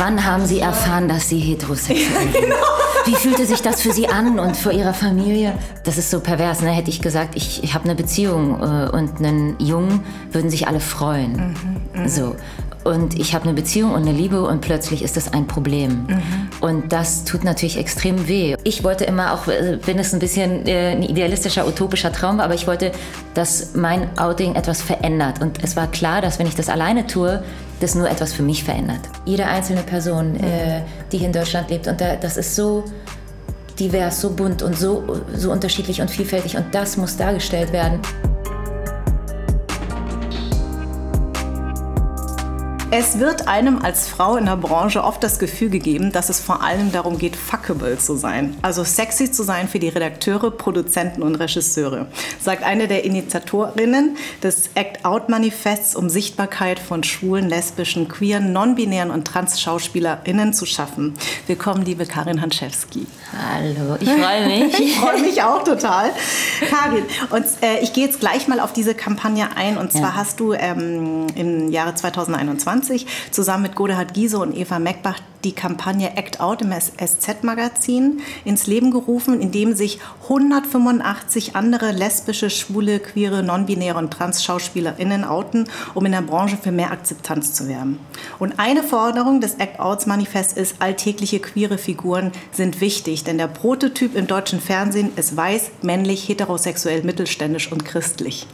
Wann haben Sie erfahren, dass Sie heterosexuell sind? genau. Wie fühlte sich das für Sie an und für Ihre Familie? Das ist so pervers, ne? Hätte ich gesagt, ich, ich habe eine Beziehung äh, und einen Jungen, würden sich alle freuen. Mhm, mh. So. Und ich habe eine Beziehung und eine Liebe und plötzlich ist das ein Problem. Mhm. Und das tut natürlich extrem weh. Ich wollte immer auch, äh, wenn es ein bisschen äh, ein idealistischer, utopischer Traum war, aber ich wollte, dass mein Outing etwas verändert. Und es war klar, dass wenn ich das alleine tue, das nur etwas für mich verändert. Jede einzelne Person, äh, die hier in Deutschland lebt, und da, das ist so divers, so bunt und so, so unterschiedlich und vielfältig und das muss dargestellt werden. Es wird einem als Frau in der Branche oft das Gefühl gegeben, dass es vor allem darum geht, fuckable zu sein. Also sexy zu sein für die Redakteure, Produzenten und Regisseure, sagt eine der Initiatorinnen des Act Out Manifests, um Sichtbarkeit von schwulen, lesbischen, queeren, non-binären und trans-SchauspielerInnen zu schaffen. Willkommen, liebe Karin Hanschewski. Hallo, ich freue mich. ich freue mich auch total. Karin, und äh, ich gehe jetzt gleich mal auf diese Kampagne ein. Und zwar ja. hast du ähm, im Jahre 2021 2020 zusammen mit Godehard Giese und Eva Meckbach die Kampagne Act Out im SZ-Magazin ins Leben gerufen, in dem sich 185 andere lesbische, schwule, queere, non-binäre und trans-SchauspielerInnen outen, um in der Branche für mehr Akzeptanz zu werben. Und eine Forderung des Act Outs Manifest ist, alltägliche queere Figuren sind wichtig, denn der Prototyp im deutschen Fernsehen ist weiß, männlich, heterosexuell, mittelständisch und christlich.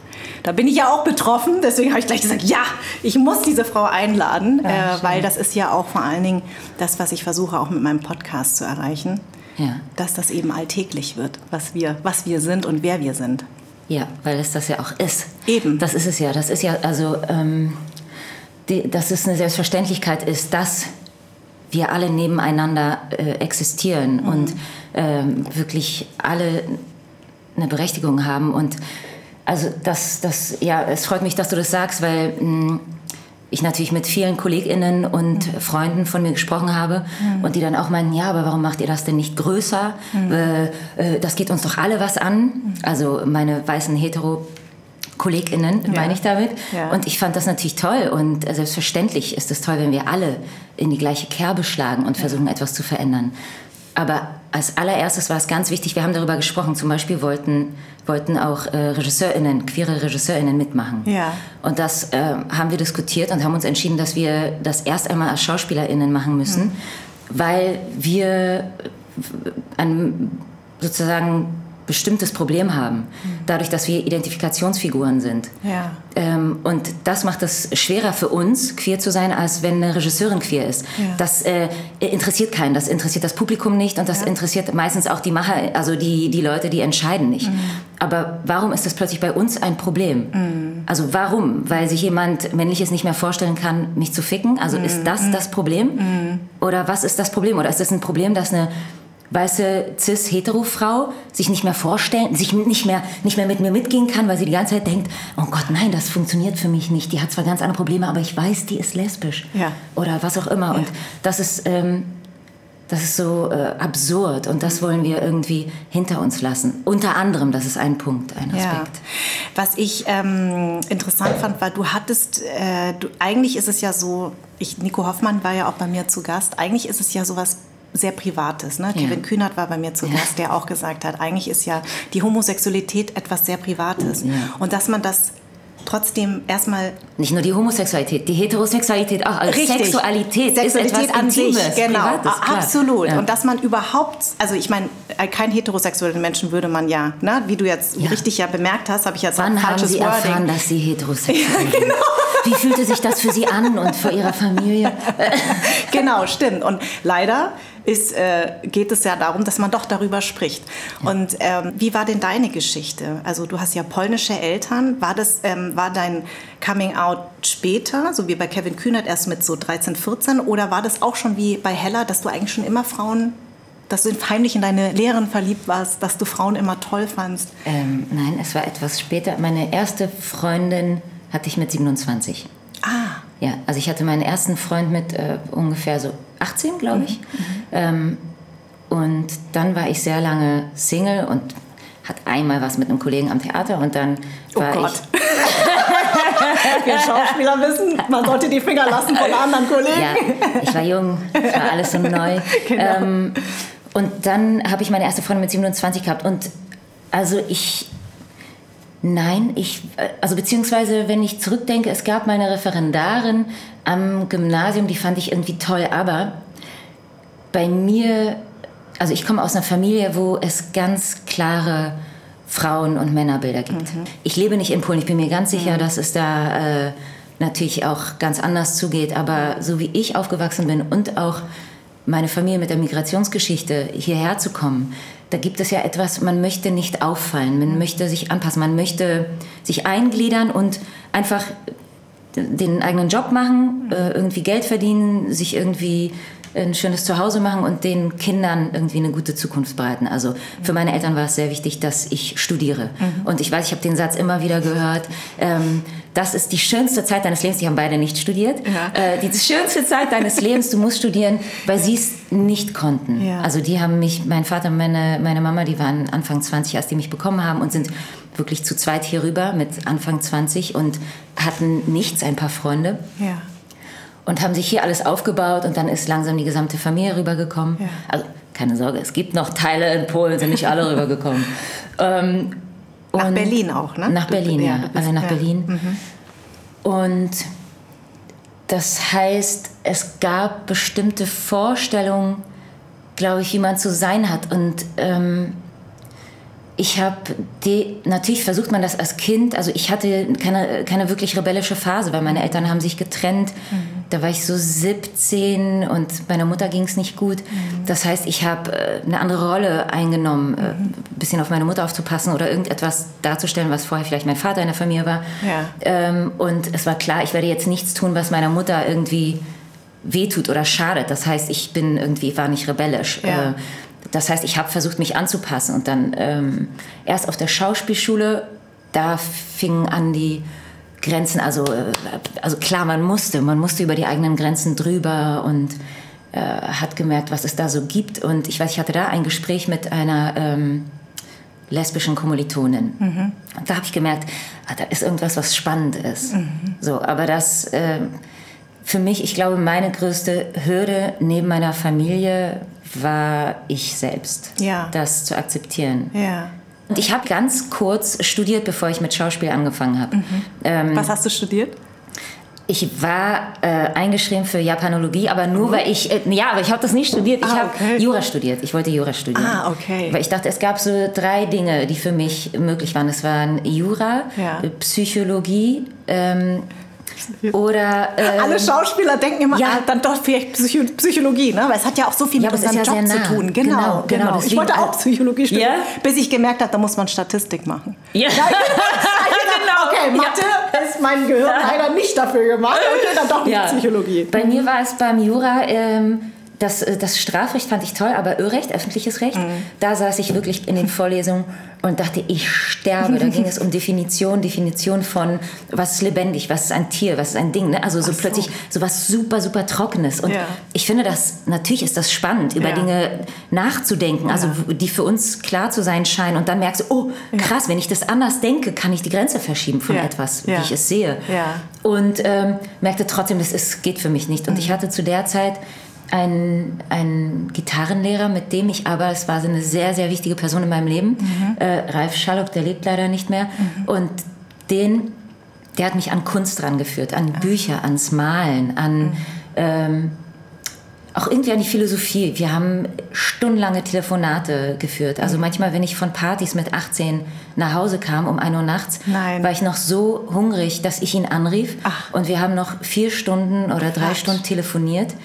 Da bin ich ja auch betroffen, deswegen habe ich gleich gesagt, ja, ich muss diese Frau einladen, ja, äh, weil das ist ja auch vor allen Dingen das, was ich versuche auch mit meinem Podcast zu erreichen, ja. dass das eben alltäglich wird, was wir, was wir sind und wer wir sind. Ja, weil es das ja auch ist. Eben. Das ist es ja. Das ist ja, also, ähm, die, dass es eine Selbstverständlichkeit ist, dass wir alle nebeneinander äh, existieren mhm. und ähm, wirklich alle eine Berechtigung haben. Und also das, das, ja, es freut mich, dass du das sagst, weil mh, mm, ich natürlich mit vielen KollegInnen und mhm. Freunden von mir gesprochen habe mhm. und die dann auch meinen, ja, aber warum macht ihr das denn nicht größer? Mhm. Äh, äh, das geht uns doch alle was an. Also meine weißen hetero KollegInnen, ja. meine ich damit. Ja. Und ich fand das natürlich toll und selbstverständlich ist es toll, wenn wir alle in die gleiche Kerbe schlagen und versuchen, ja. etwas zu verändern. Aber als allererstes war es ganz wichtig, wir haben darüber gesprochen, zum Beispiel wollten, wollten auch äh, RegisseurInnen, queere RegisseurInnen mitmachen. Ja. Und das äh, haben wir diskutiert und haben uns entschieden, dass wir das erst einmal als SchauspielerInnen machen müssen, mhm. weil wir ein, sozusagen bestimmtes Problem haben, mhm. dadurch, dass wir Identifikationsfiguren sind. Ja. Ähm, und das macht es schwerer für uns, queer zu sein, als wenn eine Regisseurin queer ist. Ja. Das äh, interessiert keinen, das interessiert das Publikum nicht und das ja. interessiert meistens auch die Macher, also die, die Leute, die entscheiden nicht. Mhm. Aber warum ist das plötzlich bei uns ein Problem? Mhm. Also warum? Weil sich jemand Männliches nicht mehr vorstellen kann, mich zu ficken? Also ist mhm. das mhm. das Problem? Mhm. Oder was ist das Problem? Oder ist das ein Problem, dass eine weiße cis-hetero-Frau sich nicht mehr vorstellen, sich nicht mehr, nicht mehr mit mir mitgehen kann, weil sie die ganze Zeit denkt, oh Gott, nein, das funktioniert für mich nicht. Die hat zwar ganz andere Probleme, aber ich weiß, die ist lesbisch. Ja. Oder was auch immer. Ja. Und das ist, ähm, das ist so äh, absurd und das wollen wir irgendwie hinter uns lassen. Unter anderem, das ist ein Punkt, ein Aspekt. Ja. Was ich ähm, interessant fand, war, du hattest, äh, du, eigentlich ist es ja so, ich, Nico Hoffmann war ja auch bei mir zu Gast, eigentlich ist es ja sowas sehr Privates. Ne? Ja. Kevin Kühnert war bei mir zu Gast, der auch gesagt hat, eigentlich ist ja die Homosexualität etwas sehr Privates. Und dass man das trotzdem erstmal nicht nur die Homosexualität, die Heterosexualität auch, also Richtig. Sexualität, Sexualität ist etwas an Intimes, sich, genau, Privates, absolut. Ja. Und dass man überhaupt, also ich meine, kein heterosexuellen Menschen würde man ja, ne, wie du jetzt ja. richtig ja bemerkt hast, habe ich jetzt Wann haben Sie Wording. erfahren, dass Sie heterosexuell sind? Ja, genau. Wie fühlte sich das für Sie an und für Ihre Familie? genau, stimmt. Und leider ist, äh, geht es ja darum, dass man doch darüber spricht. Und ähm, wie war denn deine Geschichte? Also du hast ja polnische Eltern. War, das, ähm, war dein Coming Out später, so wie bei Kevin Kühnert erst mit so 13, 14? Oder war das auch schon wie bei Hella, dass du eigentlich schon immer Frauen dass du heimlich in deine Lehrerin verliebt warst, dass du Frauen immer toll fandst? Ähm, nein, es war etwas später. Meine erste Freundin hatte ich mit 27. Ah. Ja, also ich hatte meinen ersten Freund mit äh, ungefähr so 18, glaube ich. Mhm. Ähm, und dann war ich sehr lange Single und hat einmal was mit einem Kollegen am Theater und dann oh war Gott. ich. Wir Schauspieler wissen, man sollte die Finger lassen von anderen Kollegen. Ja, ich war jung, es war alles so neu. Genau. Ähm, und dann habe ich meine erste Freundin mit 27 gehabt und also ich Nein, ich, also beziehungsweise wenn ich zurückdenke, es gab meine Referendarin am Gymnasium, die fand ich irgendwie toll, aber bei mir, also ich komme aus einer Familie, wo es ganz klare Frauen- und Männerbilder gibt. Mhm. Ich lebe nicht in Polen, ich bin mir ganz sicher, mhm. dass es da äh, natürlich auch ganz anders zugeht, aber so wie ich aufgewachsen bin und auch meine Familie mit der Migrationsgeschichte hierher zu kommen, da gibt es ja etwas, man möchte nicht auffallen, man möchte sich anpassen, man möchte sich eingliedern und einfach den eigenen Job machen, äh, irgendwie Geld verdienen, sich irgendwie ein schönes Zuhause machen und den Kindern irgendwie eine gute Zukunft bereiten. Also für meine Eltern war es sehr wichtig, dass ich studiere. Mhm. Und ich weiß, ich habe den Satz immer wieder gehört, ähm, das ist die schönste Zeit deines Lebens. Die haben beide nicht studiert. Ja. Äh, die schönste Zeit deines Lebens, du musst studieren, weil sie es nicht konnten. Ja. Also die haben mich, mein Vater und meine, meine Mama, die waren Anfang 20, als die mich bekommen haben und sind wirklich zu zweit hier rüber mit Anfang 20 und hatten nichts, ein paar Freunde. Ja und haben sich hier alles aufgebaut und dann ist langsam die gesamte Familie rübergekommen. Ja. Also keine Sorge, es gibt noch Teile in Polen, sind nicht alle rübergekommen. Ähm, nach Berlin auch, ne? Nach Berlin, ja, bist, alle nach ja. Berlin. Mhm. Und das heißt, es gab bestimmte Vorstellungen, glaube ich, wie man zu sein hat. Und ähm, ich habe natürlich versucht man das als Kind, also ich hatte keine, keine wirklich rebellische Phase, weil meine Eltern haben sich getrennt. Mhm. Da war ich so 17 und meiner Mutter ging es nicht gut. Mhm. Das heißt, ich habe äh, eine andere Rolle eingenommen, äh, mhm. ein bisschen auf meine Mutter aufzupassen oder irgendetwas darzustellen, was vorher vielleicht mein Vater in der Familie war. Ja. Ähm, und es war klar, ich werde jetzt nichts tun, was meiner Mutter irgendwie wehtut oder schadet. Das heißt, ich bin irgendwie, war nicht rebellisch. Ja. Äh, das heißt, ich habe versucht, mich anzupassen. Und dann ähm, erst auf der Schauspielschule, da fingen an die Grenzen, also, äh, also klar, man musste, man musste über die eigenen Grenzen drüber und äh, hat gemerkt, was es da so gibt. Und ich weiß, ich hatte da ein Gespräch mit einer ähm, lesbischen Kommilitonin. Mhm. Und da habe ich gemerkt, ah, da ist irgendwas, was spannend ist. Mhm. So, aber das äh, für mich, ich glaube, meine größte Hürde neben meiner Familie war ich selbst, ja. das zu akzeptieren. Ja. Und ich habe ganz kurz studiert, bevor ich mit Schauspiel angefangen habe. Mhm. Ähm, Was hast du studiert? Ich war äh, eingeschrieben für Japanologie, aber nur mhm. weil ich, äh, ja, aber ich habe das nicht studiert. Ich ah, habe okay. Jura studiert. Ich wollte Jura studieren. Ah, okay. Weil ich dachte, es gab so drei Dinge, die für mich möglich waren. Es waren Jura, ja. Psychologie ähm, oder, ähm, Alle Schauspieler denken immer, ja, ah, dann doch vielleicht Psycho Psychologie, ne? weil es hat ja auch so viel ja, mit unserem ja Job zu tun. Genau, genau. genau. genau. Ich wollte auch Psychologie studieren, ja? bis ich gemerkt habe, da muss man Statistik machen. Ja. ja genau. Okay, Mathe ist mein Gehirn leider nicht dafür gemacht. Okay, dann doch nicht Psychologie. Bei mir war es beim Jura... Ähm, das, äh, das Strafrecht fand ich toll, aber Irrrecht, öffentliches Recht, mhm. da saß ich wirklich in den Vorlesungen und dachte, ich sterbe. Da ging es um Definition, Definition von, was ist lebendig, was ist ein Tier, was ist ein Ding. Ne? Also so, so, plötzlich so was super, super Trockenes. Und ja. ich finde das, natürlich ist das spannend, über ja. Dinge nachzudenken, also ja. die für uns klar zu sein scheinen. Und dann merkst du, oh, krass, wenn ich das anders denke, kann ich die Grenze verschieben von etwas, wie ich es sehe. Und ähm, merkte trotzdem, das ist, geht für mich nicht. Und mhm. ich hatte zu der Zeit ein, ein Gitarrenlehrer, mit dem ich aber, es war so eine sehr, sehr wichtige Person in meinem Leben, mhm. äh, Ralf Schallock, der lebt leider nicht mehr. Mhm. Und den, der hat mich an Kunst rangeführt, an Ach. Bücher, ans Malen, an mhm. ähm, auch irgendwie an die Philosophie. Wir haben stundenlange Telefonate geführt. Also mhm. manchmal, wenn ich von Partys mit 18 nach Hause kam um 1 Uhr nachts, Nein. war ich noch so hungrig, dass ich ihn anrief. Ach. Und wir haben noch vier Stunden oder drei Ach. Stunden telefoniert.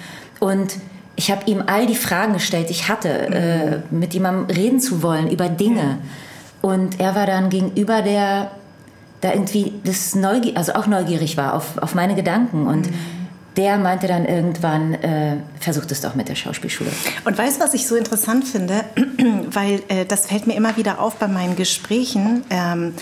Und ich habe ihm all die Fragen gestellt, die ich hatte, mhm. äh, mit jemandem reden zu wollen über Dinge. Und er war dann gegenüber der, da irgendwie das Neugier, also auch neugierig war auf, auf meine Gedanken. Und mhm. der meinte dann irgendwann, äh, versucht es doch mit der Schauspielschule. Und weißt du, was ich so interessant finde? Weil äh, das fällt mir immer wieder auf bei meinen Gesprächen, ähm,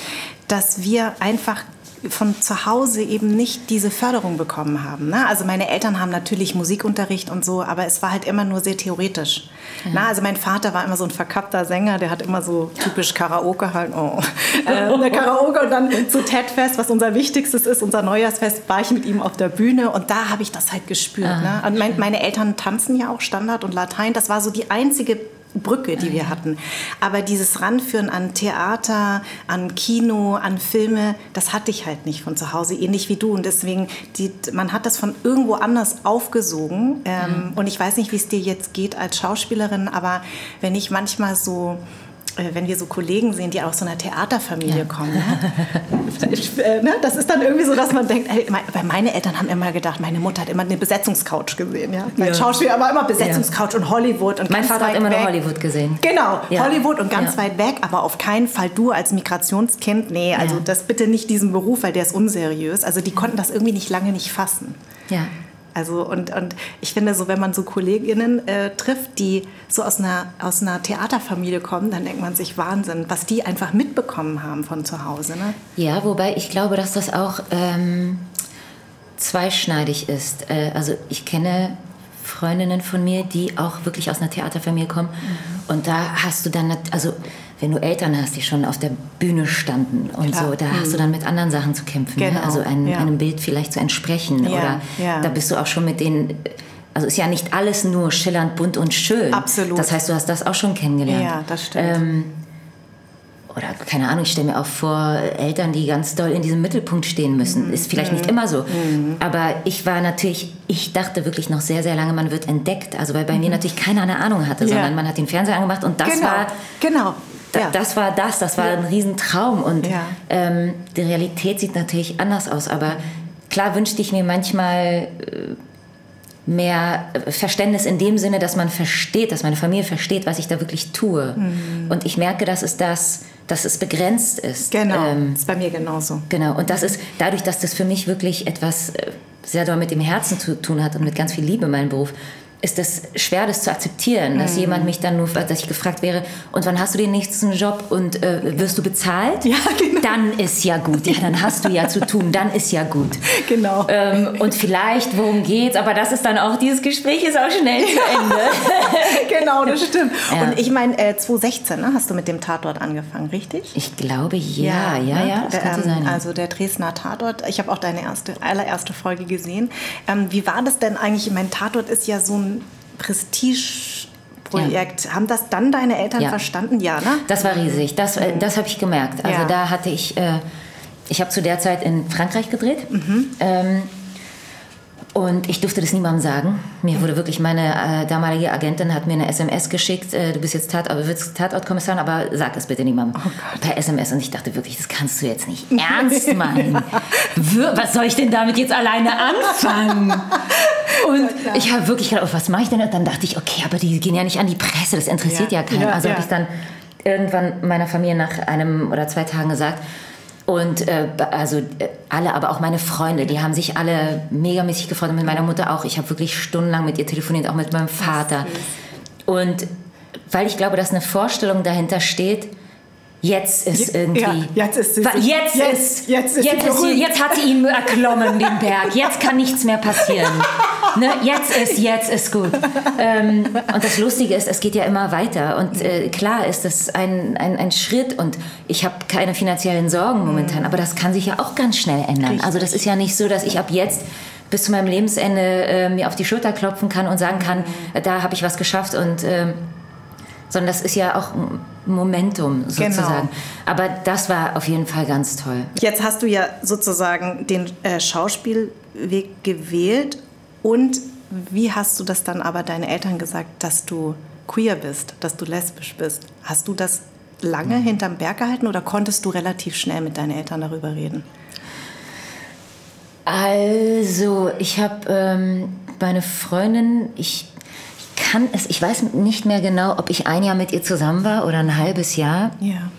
dass wir einfach von zu Hause eben nicht diese Förderung bekommen haben. Ne? Also meine Eltern haben natürlich Musikunterricht und so, aber es war halt immer nur sehr theoretisch. Ja. Na, also mein Vater war immer so ein verkappter Sänger, der hat immer so typisch Karaoke halt, oh. äh, Karaoke und dann zu Ted-Fest, was unser wichtigstes ist, unser Neujahrsfest, war ich mit ihm auf der Bühne und da habe ich das halt gespürt. Ah. Ne? Und mein, meine Eltern tanzen ja auch Standard und Latein, das war so die einzige Brücke, die wir hatten. Aber dieses Ranführen an Theater, an Kino, an Filme, das hatte ich halt nicht von zu Hause, ähnlich wie du. Und deswegen, die, man hat das von irgendwo anders aufgesogen. Ähm, mhm. Und ich weiß nicht, wie es dir jetzt geht als Schauspielerin, aber wenn ich manchmal so wenn wir so Kollegen sehen, die aus so einer Theaterfamilie ja. kommen, ne? Äh, ne? das ist dann irgendwie so, dass man denkt, ey, meine Eltern haben immer gedacht, meine Mutter hat immer eine Besetzungscouch gesehen. Ja? Mein ja. Schauspieler war immer Besetzungscouch und Hollywood. Und mein Vater hat immer nur Hollywood gesehen. Genau, Hollywood und ganz weit weg, aber auf keinen Fall du als Migrationskind, nee, also das bitte nicht diesen Beruf, weil der ist unseriös. Also die konnten das irgendwie nicht lange nicht fassen. Ja. Also und, und ich finde so, wenn man so Kolleginnen äh, trifft, die so aus einer, aus einer Theaterfamilie kommen, dann denkt man sich Wahnsinn, was die einfach mitbekommen haben von zu Hause. Ne? Ja, wobei ich glaube, dass das auch ähm, zweischneidig ist. Äh, also ich kenne Freundinnen von mir, die auch wirklich aus einer Theaterfamilie kommen. Mhm. Und da hast du dann, also wenn du Eltern hast, die schon auf der Bühne standen und Klar. so, da mhm. hast du dann mit anderen Sachen zu kämpfen. Ne? Genau. Ne? Also ein, ja. einem Bild vielleicht zu entsprechen. Ja. Oder ja. da bist du auch schon mit denen. Also ist ja nicht alles nur schillernd, bunt und schön. Absolut. Das heißt, du hast das auch schon kennengelernt. Ja, das stimmt. Ähm, oder keine Ahnung, ich stelle mir auch vor, Eltern, die ganz doll in diesem Mittelpunkt stehen müssen. Mhm. Ist vielleicht mhm. nicht immer so. Mhm. Aber ich war natürlich, ich dachte wirklich noch sehr, sehr lange, man wird entdeckt. Also weil bei mir mhm. natürlich keiner eine Ahnung hatte, ja. sondern man hat den Fernseher angemacht und das genau. war. Genau. Ja. Das war das, das war ein Riesentraum. Und ja. ähm, die Realität sieht natürlich anders aus. Aber klar wünschte ich mir manchmal äh, mehr Verständnis in dem Sinne, dass man versteht, dass meine Familie versteht, was ich da wirklich tue. Mhm. Und ich merke, dass es das, dass es begrenzt ist. Genau, ähm, ist bei mir genauso. Genau, und das ist dadurch, dass das für mich wirklich etwas äh, sehr doll mit dem Herzen zu tun hat und mit ganz viel Liebe, mein Beruf, ist es schwer, das zu akzeptieren, dass mhm. jemand mich dann nur, dass ich gefragt wäre, und wann hast du den nächsten Job und äh, wirst du bezahlt? Ja, genau. Dann ist ja gut. Ja, dann hast du ja zu tun, dann ist ja gut. Genau. Ähm, und vielleicht, worum geht's? Aber das ist dann auch, dieses Gespräch ist auch schnell zu Ende. genau, das stimmt. Ja. Und ich meine, äh, 2016 ne, hast du mit dem Tatort angefangen, richtig? Ich glaube, ja, ja, ja. ja das der, ähm, sein, Also der Dresdner Tatort. Ich habe auch deine erste, allererste Folge gesehen. Ähm, wie war das denn eigentlich? Mein Tatort ist ja so ein Prestigeprojekt. Ja. Haben das dann deine Eltern ja. verstanden? Ja, ne? Das war riesig. Das, äh, das habe ich gemerkt. Also ja. da hatte ich, äh, ich habe zu der Zeit in Frankreich gedreht. Mhm. Ähm, und ich durfte das niemandem sagen. Mir wurde wirklich meine äh, damalige Agentin hat mir eine SMS geschickt. Äh, du bist jetzt Tat, aber willst Tatortkommissarin, aber sag es bitte niemandem. Oh per SMS. Und ich dachte wirklich, das kannst du jetzt nicht ernst meinen. ja. Was soll ich denn damit jetzt alleine anfangen? Und ja, ich habe wirklich gedacht, oh, was mache ich denn? Und dann dachte ich, okay, aber die gehen ja nicht an die Presse, das interessiert ja, ja keinen. also habe ich dann irgendwann meiner Familie nach einem oder zwei Tagen gesagt, und äh, also äh, alle, aber auch meine Freunde, die haben sich alle megamäßig gefreut und mit meiner Mutter auch. Ich habe wirklich stundenlang mit ihr telefoniert, auch mit meinem Vater. Und weil ich glaube, dass eine Vorstellung dahinter steht, Jetzt ist irgendwie. Ja, jetzt ist sie. Jetzt, jetzt, ist, jetzt, ist jetzt, ist sie, jetzt hat sie ihn erklommen, den Berg. Jetzt kann nichts mehr passieren. Ne? Jetzt ist, jetzt ist gut. Ähm, und das Lustige ist, es geht ja immer weiter. Und äh, klar ist das ein, ein, ein Schritt und ich habe keine finanziellen Sorgen momentan, aber das kann sich ja auch ganz schnell ändern. Richtig. Also, das ist ja nicht so, dass ich ab jetzt bis zu meinem Lebensende äh, mir auf die Schulter klopfen kann und sagen kann, äh, da habe ich was geschafft und. Äh, sondern das ist ja auch Momentum sozusagen. Genau. Aber das war auf jeden Fall ganz toll. Jetzt hast du ja sozusagen den äh, Schauspielweg gewählt und wie hast du das dann aber deinen Eltern gesagt, dass du queer bist, dass du lesbisch bist? Hast du das lange mhm. hinterm Berg gehalten oder konntest du relativ schnell mit deinen Eltern darüber reden? Also, ich habe ähm, meine Freundin, ich kann es, ich weiß nicht mehr genau, ob ich ein Jahr mit ihr zusammen war oder ein halbes Jahr, ja.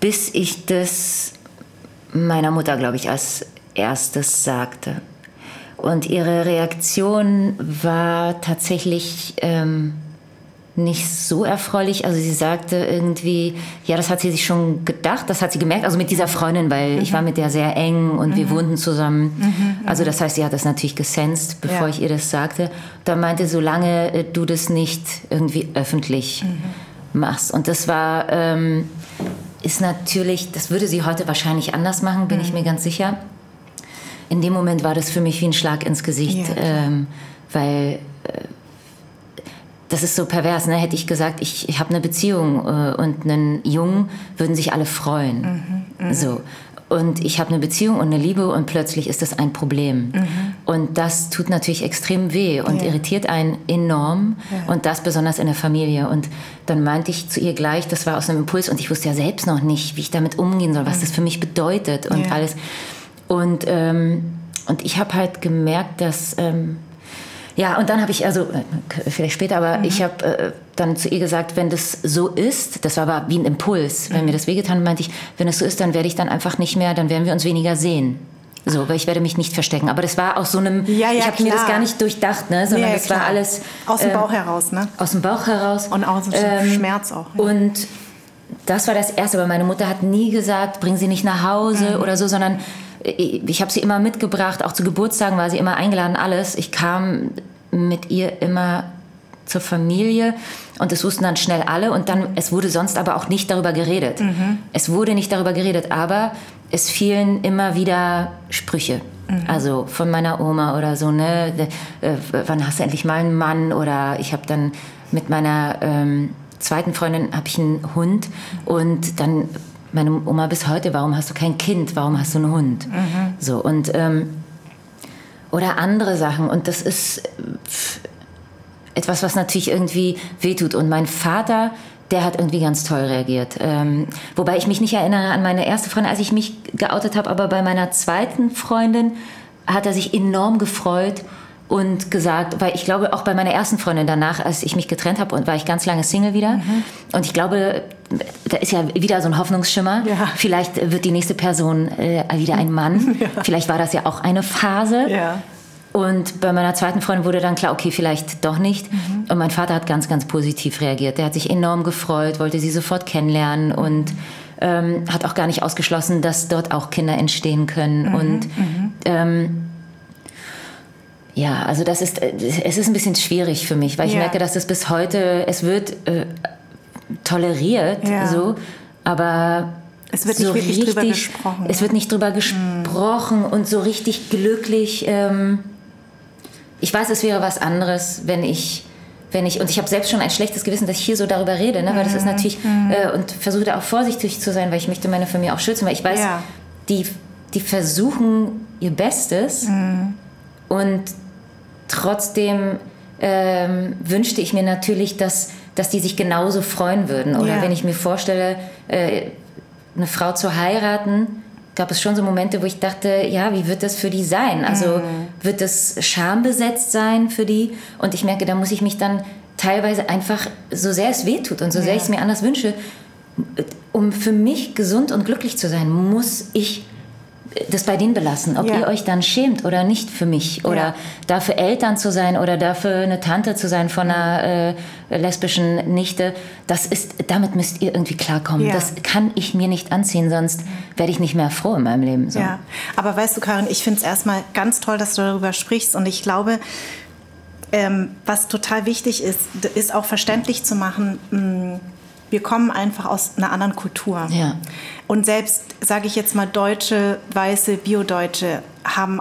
bis ich das meiner Mutter, glaube ich, als erstes sagte. und ihre Reaktion war tatsächlich ähm, nicht so erfreulich. Also sie sagte irgendwie, ja, das hat sie sich schon gedacht, das hat sie gemerkt, also mit dieser Freundin, weil mhm. ich war mit der sehr eng und mhm. wir wohnten zusammen. Mhm, mhm. Also das heißt, sie hat das natürlich gesensed, bevor ja. ich ihr das sagte. Da meinte, solange äh, du das nicht irgendwie öffentlich mhm. machst. Und das war, ähm, ist natürlich, das würde sie heute wahrscheinlich anders machen, bin ich mhm. mir ganz sicher. In dem Moment war das für mich wie ein Schlag ins Gesicht, ja, ähm, weil äh, das ist so pervers, ne? Hätte ich gesagt, ich, ich habe eine Beziehung äh, und einen Jungen, würden sich alle freuen. Mhm, mh. So. Und ich habe eine Beziehung und eine Liebe und plötzlich ist das ein Problem. Mhm. Und das tut natürlich extrem weh und ja. irritiert einen enorm. Ja. Und das besonders in der Familie. Und dann meinte ich zu ihr gleich, das war aus einem Impuls und ich wusste ja selbst noch nicht, wie ich damit umgehen soll, was mhm. das für mich bedeutet und ja. alles. Und, ähm, und ich habe halt gemerkt, dass ähm, ja, und dann habe ich, also äh, vielleicht später, aber mhm. ich habe äh, dann zu ihr gesagt, wenn das so ist, das war aber wie ein Impuls, wenn mhm. mir das wehgetan hat, meinte ich, wenn es so ist, dann werde ich dann einfach nicht mehr, dann werden wir uns weniger sehen. So, weil ich werde mich nicht verstecken. Aber das war aus so einem, ja, ja, ich habe mir das gar nicht durchdacht, ne, sondern ja, das klar. war alles aus dem Bauch äh, heraus, ne? Aus dem Bauch heraus und aus dem ähm, Schmerz auch. Und das war das Erste, weil meine Mutter hat nie gesagt, bring sie nicht nach Hause mhm. oder so, sondern ich habe sie immer mitgebracht, auch zu Geburtstagen war sie immer eingeladen, alles. Ich kam mit ihr immer zur Familie und das wussten dann schnell alle und dann, es wurde sonst aber auch nicht darüber geredet. Mhm. Es wurde nicht darüber geredet, aber es fielen immer wieder Sprüche. Mhm. Also von meiner Oma oder so, ne, äh, wann hast du endlich mal einen Mann oder ich habe dann mit meiner ähm, zweiten Freundin habe ich einen Hund und dann meine Oma bis heute, warum hast du kein Kind, warum hast du einen Hund? Mhm. So und ähm, oder andere Sachen. Und das ist etwas, was natürlich irgendwie wehtut. Und mein Vater, der hat irgendwie ganz toll reagiert. Ähm, wobei ich mich nicht erinnere an meine erste Freundin, als ich mich geoutet habe, aber bei meiner zweiten Freundin hat er sich enorm gefreut und gesagt, weil ich glaube, auch bei meiner ersten Freundin danach, als ich mich getrennt habe, und war ich ganz lange Single wieder. Mhm. Und ich glaube, da ist ja wieder so ein Hoffnungsschimmer. Ja. Vielleicht wird die nächste Person äh, wieder ein Mann. Ja. Vielleicht war das ja auch eine Phase. Ja. Und bei meiner zweiten Freundin wurde dann klar, okay, vielleicht doch nicht. Mhm. Und mein Vater hat ganz, ganz positiv reagiert. Der hat sich enorm gefreut, wollte sie sofort kennenlernen und ähm, hat auch gar nicht ausgeschlossen, dass dort auch Kinder entstehen können. Mhm. Und mhm. ähm, ja, also das ist, es ist ein bisschen schwierig für mich, weil ich ja. merke, dass das bis heute, es wird äh, toleriert, ja. so, aber es wird so nicht richtig, drüber gesprochen. Es wird nicht drüber gesprochen mm. und so richtig glücklich. Ähm, ich weiß, es wäre was anderes, wenn ich, wenn ich, und ich habe selbst schon ein schlechtes Gewissen, dass ich hier so darüber rede, ne? weil das ist mhm. natürlich, mm. äh, und versuche da auch vorsichtig zu sein, weil ich möchte meine Familie auch schützen, weil ich weiß, ja. die, die versuchen ihr Bestes mm. Und trotzdem ähm, wünschte ich mir natürlich, dass, dass die sich genauso freuen würden. Oder ja. wenn ich mir vorstelle, äh, eine Frau zu heiraten, gab es schon so Momente, wo ich dachte, ja, wie wird das für die sein? Also mhm. wird das schambesetzt sein für die? Und ich merke, da muss ich mich dann teilweise einfach, so sehr es weh tut und so ja. sehr ich es mir anders wünsche, um für mich gesund und glücklich zu sein, muss ich das bei denen belassen, ob ja. ihr euch dann schämt oder nicht für mich oder ja. dafür Eltern zu sein oder dafür eine Tante zu sein von einer äh, lesbischen Nichte, das ist, damit müsst ihr irgendwie klarkommen. Ja. Das kann ich mir nicht anziehen, sonst werde ich nicht mehr froh in meinem Leben. So. Ja, aber weißt du, Karin, ich finde es erstmal ganz toll, dass du darüber sprichst und ich glaube, ähm, was total wichtig ist, ist auch verständlich zu machen, mh, mm, wir kommen einfach aus einer anderen Kultur. Ja. Und selbst, sage ich jetzt mal, deutsche, weiße, Biodeutsche haben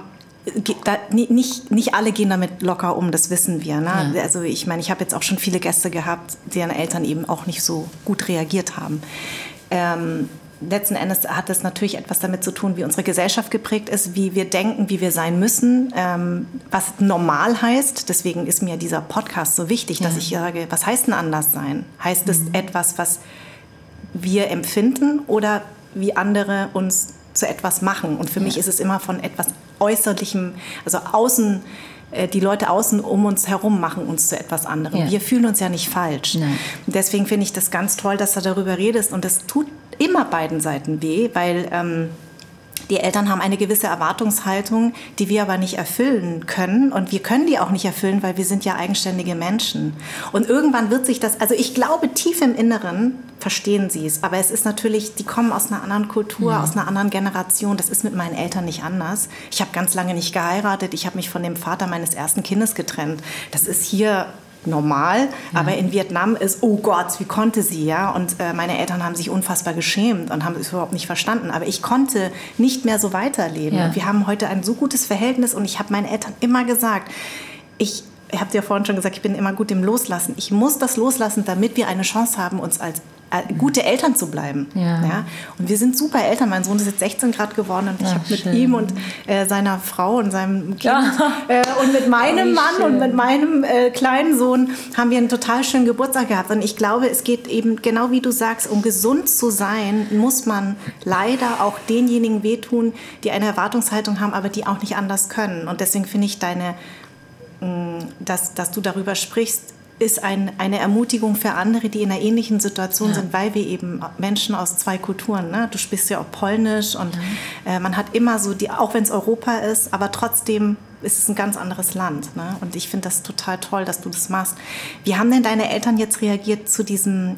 da, nicht, nicht alle gehen damit locker um, das wissen wir. Ne? Ja. Also ich meine, ich habe jetzt auch schon viele Gäste gehabt, deren Eltern eben auch nicht so gut reagiert haben. Ähm, letzten Endes hat es natürlich etwas damit zu tun, wie unsere Gesellschaft geprägt ist, wie wir denken, wie wir sein müssen, ähm, was normal heißt. Deswegen ist mir dieser Podcast so wichtig, dass ich sage, was heißt denn anders sein? Heißt es mhm. etwas, was wir empfinden oder wie andere uns zu etwas machen? Und für ja. mich ist es immer von etwas Äußerlichem, also außen äh, die Leute außen um uns herum machen uns zu etwas anderem. Ja. Wir fühlen uns ja nicht falsch. Nein. Deswegen finde ich das ganz toll, dass du darüber redest. Und das tut immer beiden Seiten weh, weil ähm, Die Eltern haben eine gewisse Erwartungshaltung, die wir aber nicht erfüllen können. Und wir können die auch nicht erfüllen, weil wir sind ja eigenständige Menschen. Und irgendwann wird sich das, also ich glaube, tief im Inneren verstehen sie es. Aber es ist natürlich, die kommen aus einer anderen Kultur, ja. aus einer anderen Generation. Das ist mit meinen Eltern nicht anders. Ich habe ganz lange nicht geheiratet. Ich habe mich von dem Vater meines ersten Kindes getrennt. Das ist hier normal, ja. aber in Vietnam ist, oh Gott, wie konnte sie, ja? Und äh, meine Eltern haben sich unfassbar geschämt und haben es überhaupt nicht verstanden. Aber ich konnte nicht mehr so weiterleben. Ja. Und wir haben heute ein so gutes Verhältnis und ich habe meinen Eltern immer gesagt, ich ich habe dir ja vorhin schon gesagt, ich bin immer gut im Loslassen. Ich muss das loslassen, damit wir eine Chance haben, uns als gute Eltern zu bleiben. Ja. ja. Und wir sind super Eltern. Mein Sohn ist jetzt 16 Grad geworden und ich habe mit ihm und äh, seiner Frau und seinem Kind ja. äh, und mit meinem Mann schön. und mit meinem äh, kleinen Sohn haben wir einen total schönen Geburtstag gehabt. Und ich glaube, es geht eben genau wie du sagst, um gesund zu sein, muss man leider auch denjenigen wehtun, die eine Erwartungshaltung haben, aber die auch nicht anders können. Und deswegen finde ich deine, mh, mm, dass, dass du darüber sprichst, ist ein, eine Ermutigung für andere, die in einer ähnlichen Situation ja. sind, weil wir eben Menschen aus zwei Kulturen, ne? du sprichst ja auch Polnisch und mhm. äh, man hat immer so, die, auch wenn es Europa ist, aber trotzdem ist es ein ganz anderes Land. Ne? Und ich finde das total toll, dass du das machst. Wie haben denn deine Eltern jetzt reagiert zu diesem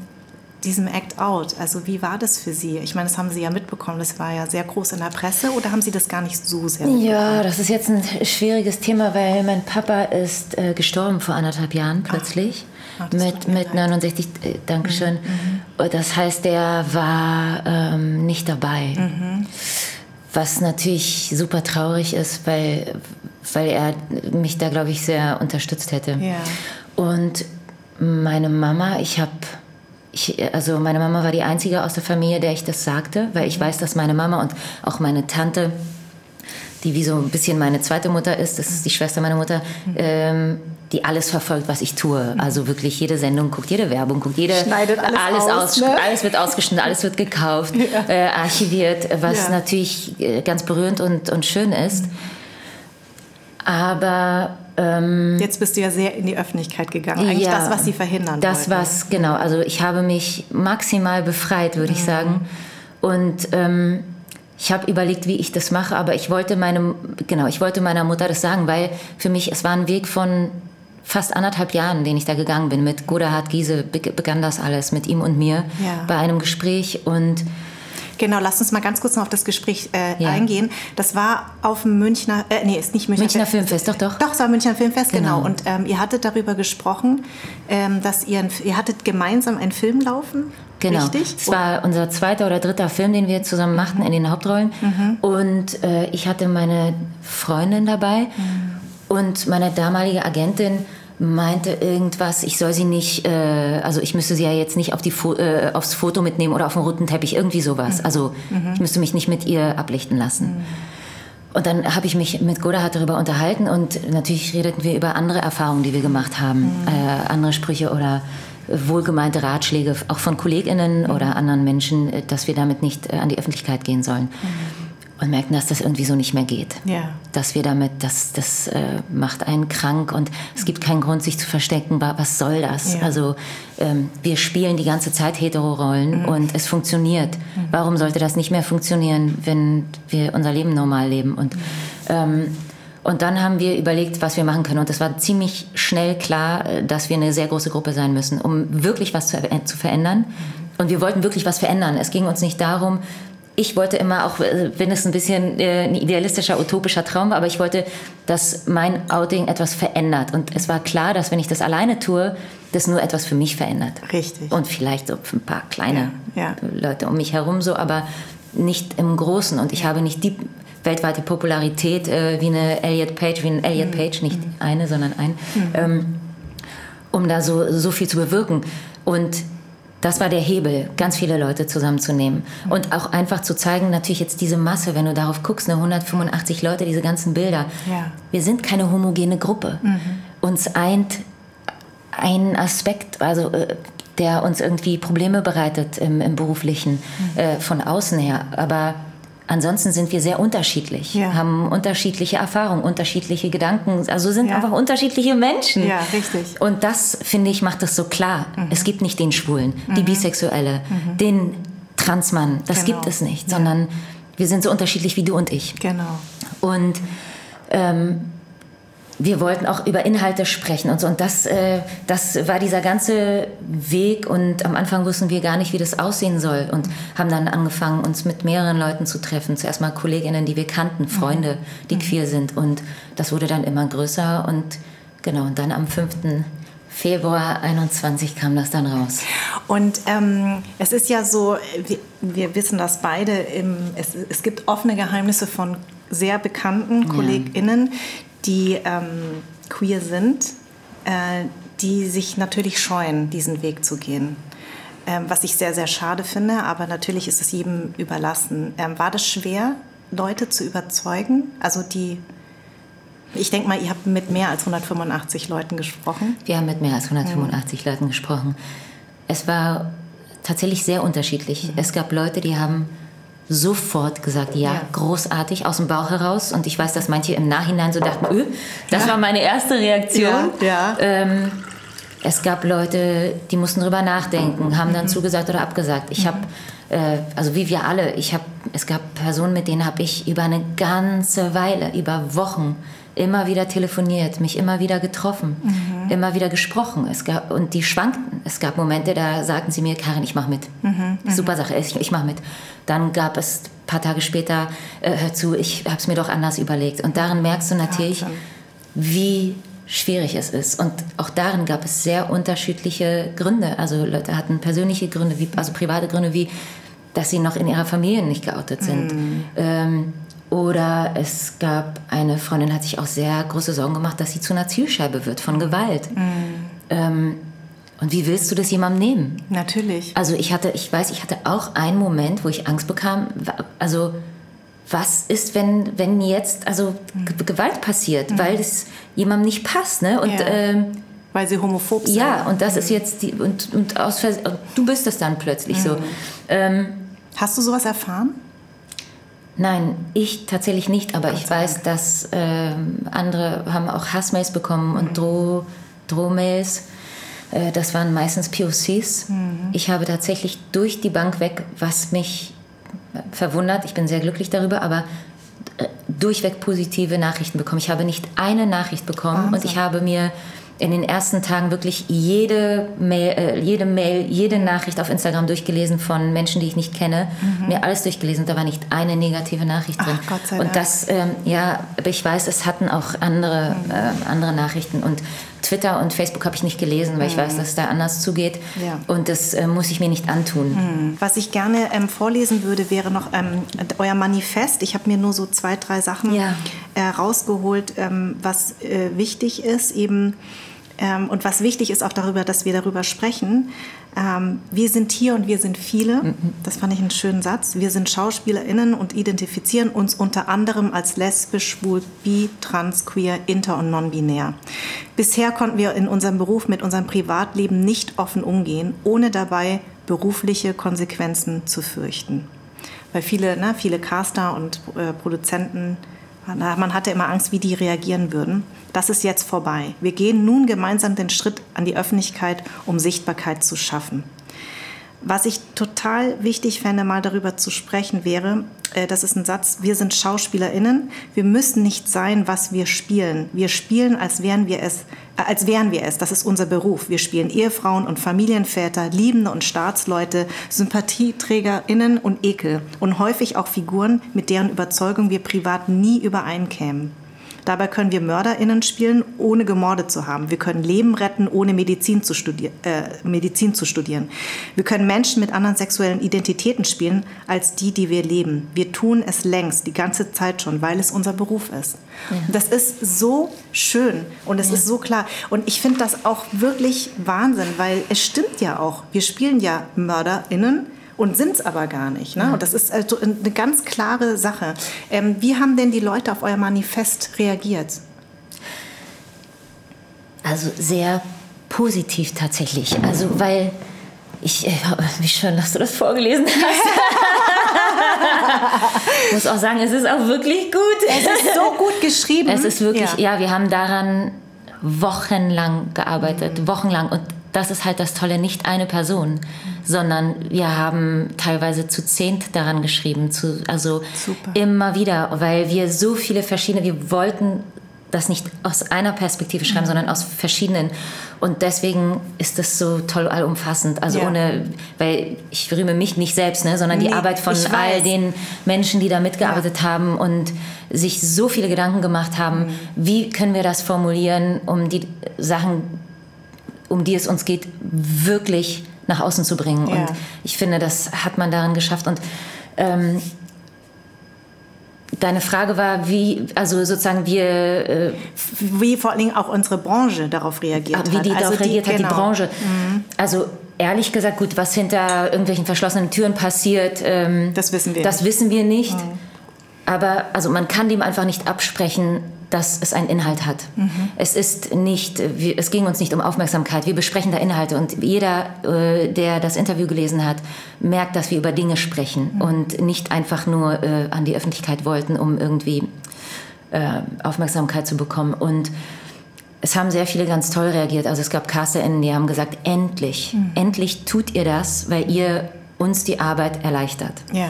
diesem Act Out? Also wie war das für Sie? Ich meine, das haben Sie ja mitbekommen, das war ja sehr groß in der Presse oder haben Sie das gar nicht so sehr mitbekommen? Ja, das ist jetzt ein schwieriges Thema, weil mein Papa ist äh, gestorben vor anderthalb Jahren plötzlich. Ach. Ach, mit, mit 69, äh, Dankeschön. Mhm. mhm. Das heißt, der war ähm, nicht dabei. Mhm. Was natürlich super traurig ist, weil, weil er mich da, glaube ich, sehr unterstützt hätte. Ja. Und meine Mama, ich habe ich, also meine Mama war die einzige aus der Familie, der ich das sagte, weil ich weiß, dass meine Mama und auch meine Tante, die wie so ein bisschen meine zweite Mutter ist, das ist die Schwester meiner Mutter, ähm, die alles verfolgt, was ich tue. Also wirklich jede Sendung guckt, jede Werbung guckt, jede Schneidet alles, alles aus, aus ne? alles wird ausgeschnitten, alles wird gekauft, ja. äh, archiviert, was ja. natürlich äh, ganz berührend und, und schön ist. Aber ähm, Jetzt bist du ja sehr in die Öffentlichkeit gegangen. Eigentlich ja, das, was sie verhindern Das wollten. was, genau. Also ich habe mich maximal befreit, würde mhm. ich sagen. Und ähm, ich habe überlegt, wie ich das mache, aber ich wollte meinem, genau, ich wollte meiner Mutter das sagen, weil für mich, es war ein Weg von fast anderthalb Jahren, den ich da gegangen bin. Mit Godehard Giese begann das alles, mit ihm und mir ja. bei einem Gespräch und Genau, lass uns mal ganz kurz noch auf das Gespräch äh, ja. eingehen. Das war auf dem Münchner, äh, nee, ist nicht Münchner, Münchner Filmfest, doch, doch. Doch, es war Münchner Filmfest, genau. genau. Und ähm, ihr hattet darüber gesprochen, ähm, dass ihr, ihr hattet gemeinsam einen Film laufen. Genau. Richtig? Es war unser zweiter oder dritter Film, den wir zusammen machten in den Hauptrollen. Mhm. Und äh, ich hatte meine Freundin dabei mhm. und meine damalige Agentin meinte irgendwas, ich soll sie nicht, äh, also ich müsste sie ja jetzt nicht auf die Fo äh, aufs Foto mitnehmen oder auf den roten Teppich, irgendwie sowas. Mhm. Also mhm. ich müsste mich nicht mit ihr ablichten lassen. Mhm. Und dann habe ich mich mit Godahard darüber unterhalten und natürlich redeten wir über andere Erfahrungen, die wir gemacht haben, mhm. äh, andere Sprüche oder wohlgemeinte Ratschläge auch von KollegInnen mhm. oder anderen Menschen, äh, dass wir damit nicht äh, an die Öffentlichkeit gehen sollen. Mhm und merken, dass das irgendwie so nicht mehr geht. Ja. Dass wir damit, das, das äh, macht einen krank und es gibt keinen Grund, sich zu verstecken. Was soll das? Ja. Also ähm, wir spielen die ganze Zeit Hetero-Rollen mhm. und es funktioniert. Mhm. Warum sollte das nicht mehr funktionieren, wenn wir unser Leben normal leben? Und, mhm. ähm, und dann haben wir überlegt, was wir machen können. Und es war ziemlich schnell klar, äh, dass wir eine sehr große Gruppe sein müssen, um wirklich was zu, zu verändern. Mhm. Und wir wollten wirklich was verändern. Es ging uns nicht darum, ich wollte immer, auch wenn es ein bisschen äh, ein idealistischer, utopischer Traum war, aber ich wollte, dass mein Outing etwas verändert. Und es war klar, dass wenn ich das alleine tue, das nur etwas für mich verändert. Richtig. Und vielleicht so ein paar kleine ja, ja. Leute um mich herum so, aber nicht im Großen. Und ich habe nicht die weltweite Popularität äh, wie eine Elliot Page, wie ein Elliot mhm. Page, nicht mhm. eine, sondern ein, mhm. ähm, um da so, so viel zu bewirken. Und das war der Hebel, ganz viele Leute zusammenzunehmen. Und auch einfach zu zeigen, natürlich jetzt diese Masse, wenn du darauf guckst, ne, 185 Leute, diese ganzen Bilder. Ja. Wir sind keine homogene Gruppe. Mhm. Uns eint ein Aspekt, also äh, der uns irgendwie Probleme bereitet im, im beruflichen, mhm. äh, von außen her. Aber Ansonsten sind wir sehr unterschiedlich, ja. haben unterschiedliche Erfahrungen, unterschiedliche Gedanken, also sind ja. einfach unterschiedliche Menschen. Ja, richtig. Und das, finde ich, macht das so klar. Mhm. Es gibt nicht den Schwulen, mhm. die Bisexuelle, mhm. den Transmann, das genau. gibt es nicht, sondern wir sind so unterschiedlich wie du und ich. Genau. Und ähm, wir wollten auch über Inhalte sprechen und so. Und das, äh, das war dieser ganze Weg. Und am Anfang wussten wir gar nicht, wie das aussehen soll. Und haben dann angefangen, uns mit mehreren Leuten zu treffen. Zuerst mal Kolleginnen, die wir kannten, Freunde, die mhm. queer sind. Und das wurde dann immer größer. Und genau, und dann am 5. Februar 21 kam das dann raus. Und ähm, es ist ja so, wir, wir wissen das beide, im, es, es, gibt offene Geheimnisse von sehr bekannten. KollegInnen, die ähm, queer sind, äh, die sich natürlich scheuen, diesen Weg zu gehen. Ähm, was ich sehr, sehr schade finde, aber natürlich ist es jedem überlassen. Ähm, war das schwer, Leute zu überzeugen? Also die, ich denke mal, ihr habt mit mehr als 185 Leuten gesprochen. Wir haben mit mehr als 185 mhm. Leuten gesprochen. Es war tatsächlich sehr unterschiedlich. Mhm. Es gab Leute, die haben sofort gesagt, ja, ja, großartig, aus dem Bauch heraus. Und ich weiß, dass manche im Nachhinein so dachten, öh, das ja. war meine erste Reaktion. Ja, ähm, es gab Leute, die mussten drüber nachdenken, haben dann mhm. zugesagt oder abgesagt. Ich mhm. habe, äh, also wie wir alle, ich habe, es gab Personen, mit denen habe ich über eine ganze Weile, über Wochen immer wieder telefoniert, mich immer wieder getroffen, mhm. immer wieder gesprochen. Es gab, und die schwankten. Es gab Momente, da sagten sie mir, Karin, ich mache mit. Mhm. mhm. Super Sache, ich, ich mache mit. Dann gab es ein paar Tage später, äh, hör zu, ich habe es mir doch anders überlegt. Und darin merkst du natürlich, ja, wie schwierig es ist. Und auch darin gab es sehr unterschiedliche Gründe. Also Leute hatten persönliche Gründe, wie, also private Gründe, wie dass sie noch in ihrer Familie nicht geoutet sind. Mhm. Ähm, oder es gab eine Freundin, hat sich auch sehr große Sorgen gemacht, dass sie zu einer Zielscheibe wird von Gewalt. Mhm. Ähm, und wie willst du das jemandem nehmen? Natürlich. Also ich hatte, ich weiß, ich hatte auch einen Moment, wo ich Angst bekam. Also was ist, wenn, wenn jetzt also mhm. Gewalt passiert, mhm. weil es jemandem nicht passt, ne? Und ja. ähm, weil sie homophob sind. Ja, und das ist mhm. jetzt die und, und aus Vers du bist es dann plötzlich so. Mhm. Ähm, Hast du sowas erfahren? Nein, ich tatsächlich nicht, aber ich weiß, dass äh, andere haben auch Hassmails bekommen und mhm. Droh, Drohmails. Äh, das waren meistens POCs. Mhm. Ich habe tatsächlich durch die Bank weg, was mich verwundert, ich bin sehr glücklich darüber, aber äh, durchweg positive Nachrichten bekommen. Ich habe nicht eine Nachricht bekommen Wahnsinn. und ich habe mir in den ersten Tagen wirklich jede Mail, äh, jede Mail, jede Nachricht auf Instagram durchgelesen von Menschen, die ich nicht kenne. Mhm. Mir alles durchgelesen. Da war nicht eine negative Nachricht drin. Ach, Gott sei Dank. Und das, ähm, ja, aber ich weiß, es hatten auch andere, mhm. äh, andere Nachrichten. Und Twitter und Facebook habe ich nicht gelesen, weil mhm. ich weiß, dass es da anders zugeht. Ja. Und das äh, muss ich mir nicht antun. Mhm. Was ich gerne ähm, vorlesen würde, wäre noch ähm, euer Manifest. Ich habe mir nur so zwei, drei Sachen ja. äh, rausgeholt, ähm, was äh, wichtig ist. Eben und was wichtig ist auch darüber, dass wir darüber sprechen. Ähm, wir sind hier und wir sind viele. Mhm. Das fand ich einen schönen Satz. Wir sind SchauspielerInnen und identifizieren uns unter anderem als lesbisch, schwul, bi, trans, queer, inter und non-binär. Bisher konnten wir in unserem Beruf mit unserem Privatleben nicht offen umgehen, ohne dabei berufliche Konsequenzen zu fürchten. Weil viele, ne, viele Caster und äh, Produzenten man hatte immer Angst, wie die reagieren würden. Das ist jetzt vorbei. Wir gehen nun gemeinsam den Schritt an die Öffentlichkeit, um Sichtbarkeit zu schaffen. Was ich total wichtig fände, mal darüber zu sprechen, wäre, äh, das ist ein Satz, wir sind SchauspielerInnen, wir müssen nicht sein, was wir spielen. Wir spielen, als wären wir es, äh, als wären wir es. Das ist unser Beruf. Wir spielen Ehefrauen und Familienväter, Liebende und Staatsleute, SympathieträgerInnen und Ekel und häufig auch Figuren, mit deren Überzeugung wir privat nie übereinkämen. Dabei können wir MörderInnen spielen, ohne gemordet zu haben. Wir können Leben retten, ohne Medizin zu, studier äh, Medizin zu studieren. Wir können Menschen mit anderen sexuellen Identitäten spielen, als die, die wir leben. Wir tun es längst, die ganze Zeit schon, weil es unser Beruf ist. Ja. Das ist so schön und es ja. ist so klar. Und ich finde das auch wirklich Wahnsinn, weil es stimmt ja auch. Wir spielen ja MörderInnen und sind es aber gar nicht. Ne? Und das ist also eine ganz klare Sache. Ähm, wie haben denn die Leute auf euer Manifest reagiert? Also sehr positiv tatsächlich. Also weil ich, äh, wie schön, dass du das vorgelesen hast. ich muss auch sagen, es ist auch wirklich gut. Es ist so gut geschrieben. Es ist wirklich, ja, ja wir haben daran wochenlang gearbeitet, mhm. wochenlang. Und das ist halt das Tolle, nicht eine Person. Sondern wir haben teilweise zu zehnt daran geschrieben, zu, also Super. immer wieder, weil wir so viele verschiedene, wir wollten das nicht aus einer Perspektive schreiben, mhm. sondern aus verschiedenen. Und deswegen ist das so toll allumfassend. Also ja. ohne, weil ich rühme mich nicht selbst, ne, sondern nee, die Arbeit von all den Menschen, die da mitgearbeitet ja. haben und sich so viele Gedanken gemacht haben, mhm. wie können wir das formulieren, um die Sachen, um die es uns geht, wirklich nach außen zu bringen. Ja. Und ich finde, das hat man daran geschafft. Und ähm, Deine Frage war, wie, also sozusagen wir... Äh, wie vor allen Dingen auch unsere Branche darauf reagiert hat. Wie die also darauf reagiert die, hat, genau. die Branche. Mhm. Also ehrlich gesagt, gut, was hinter irgendwelchen verschlossenen Türen passiert... Ähm, das wissen wir Das nicht. wissen wir nicht. Mhm. Aber also man kann dem einfach nicht absprechen, dass es einen Inhalt hat. Mhm. Es ist nicht, es ging uns nicht um Aufmerksamkeit. Wir besprechen da Inhalte und jeder, äh, der das Interview gelesen hat, merkt, dass wir über Dinge sprechen mhm. und nicht einfach nur äh, an die Öffentlichkeit wollten, um irgendwie äh, Aufmerksamkeit zu bekommen. Und es haben sehr viele ganz toll reagiert. Also es gab CasterInnen, die haben gesagt, endlich, mhm. endlich tut ihr das, weil ihr uns die Arbeit erleichtert. Ja.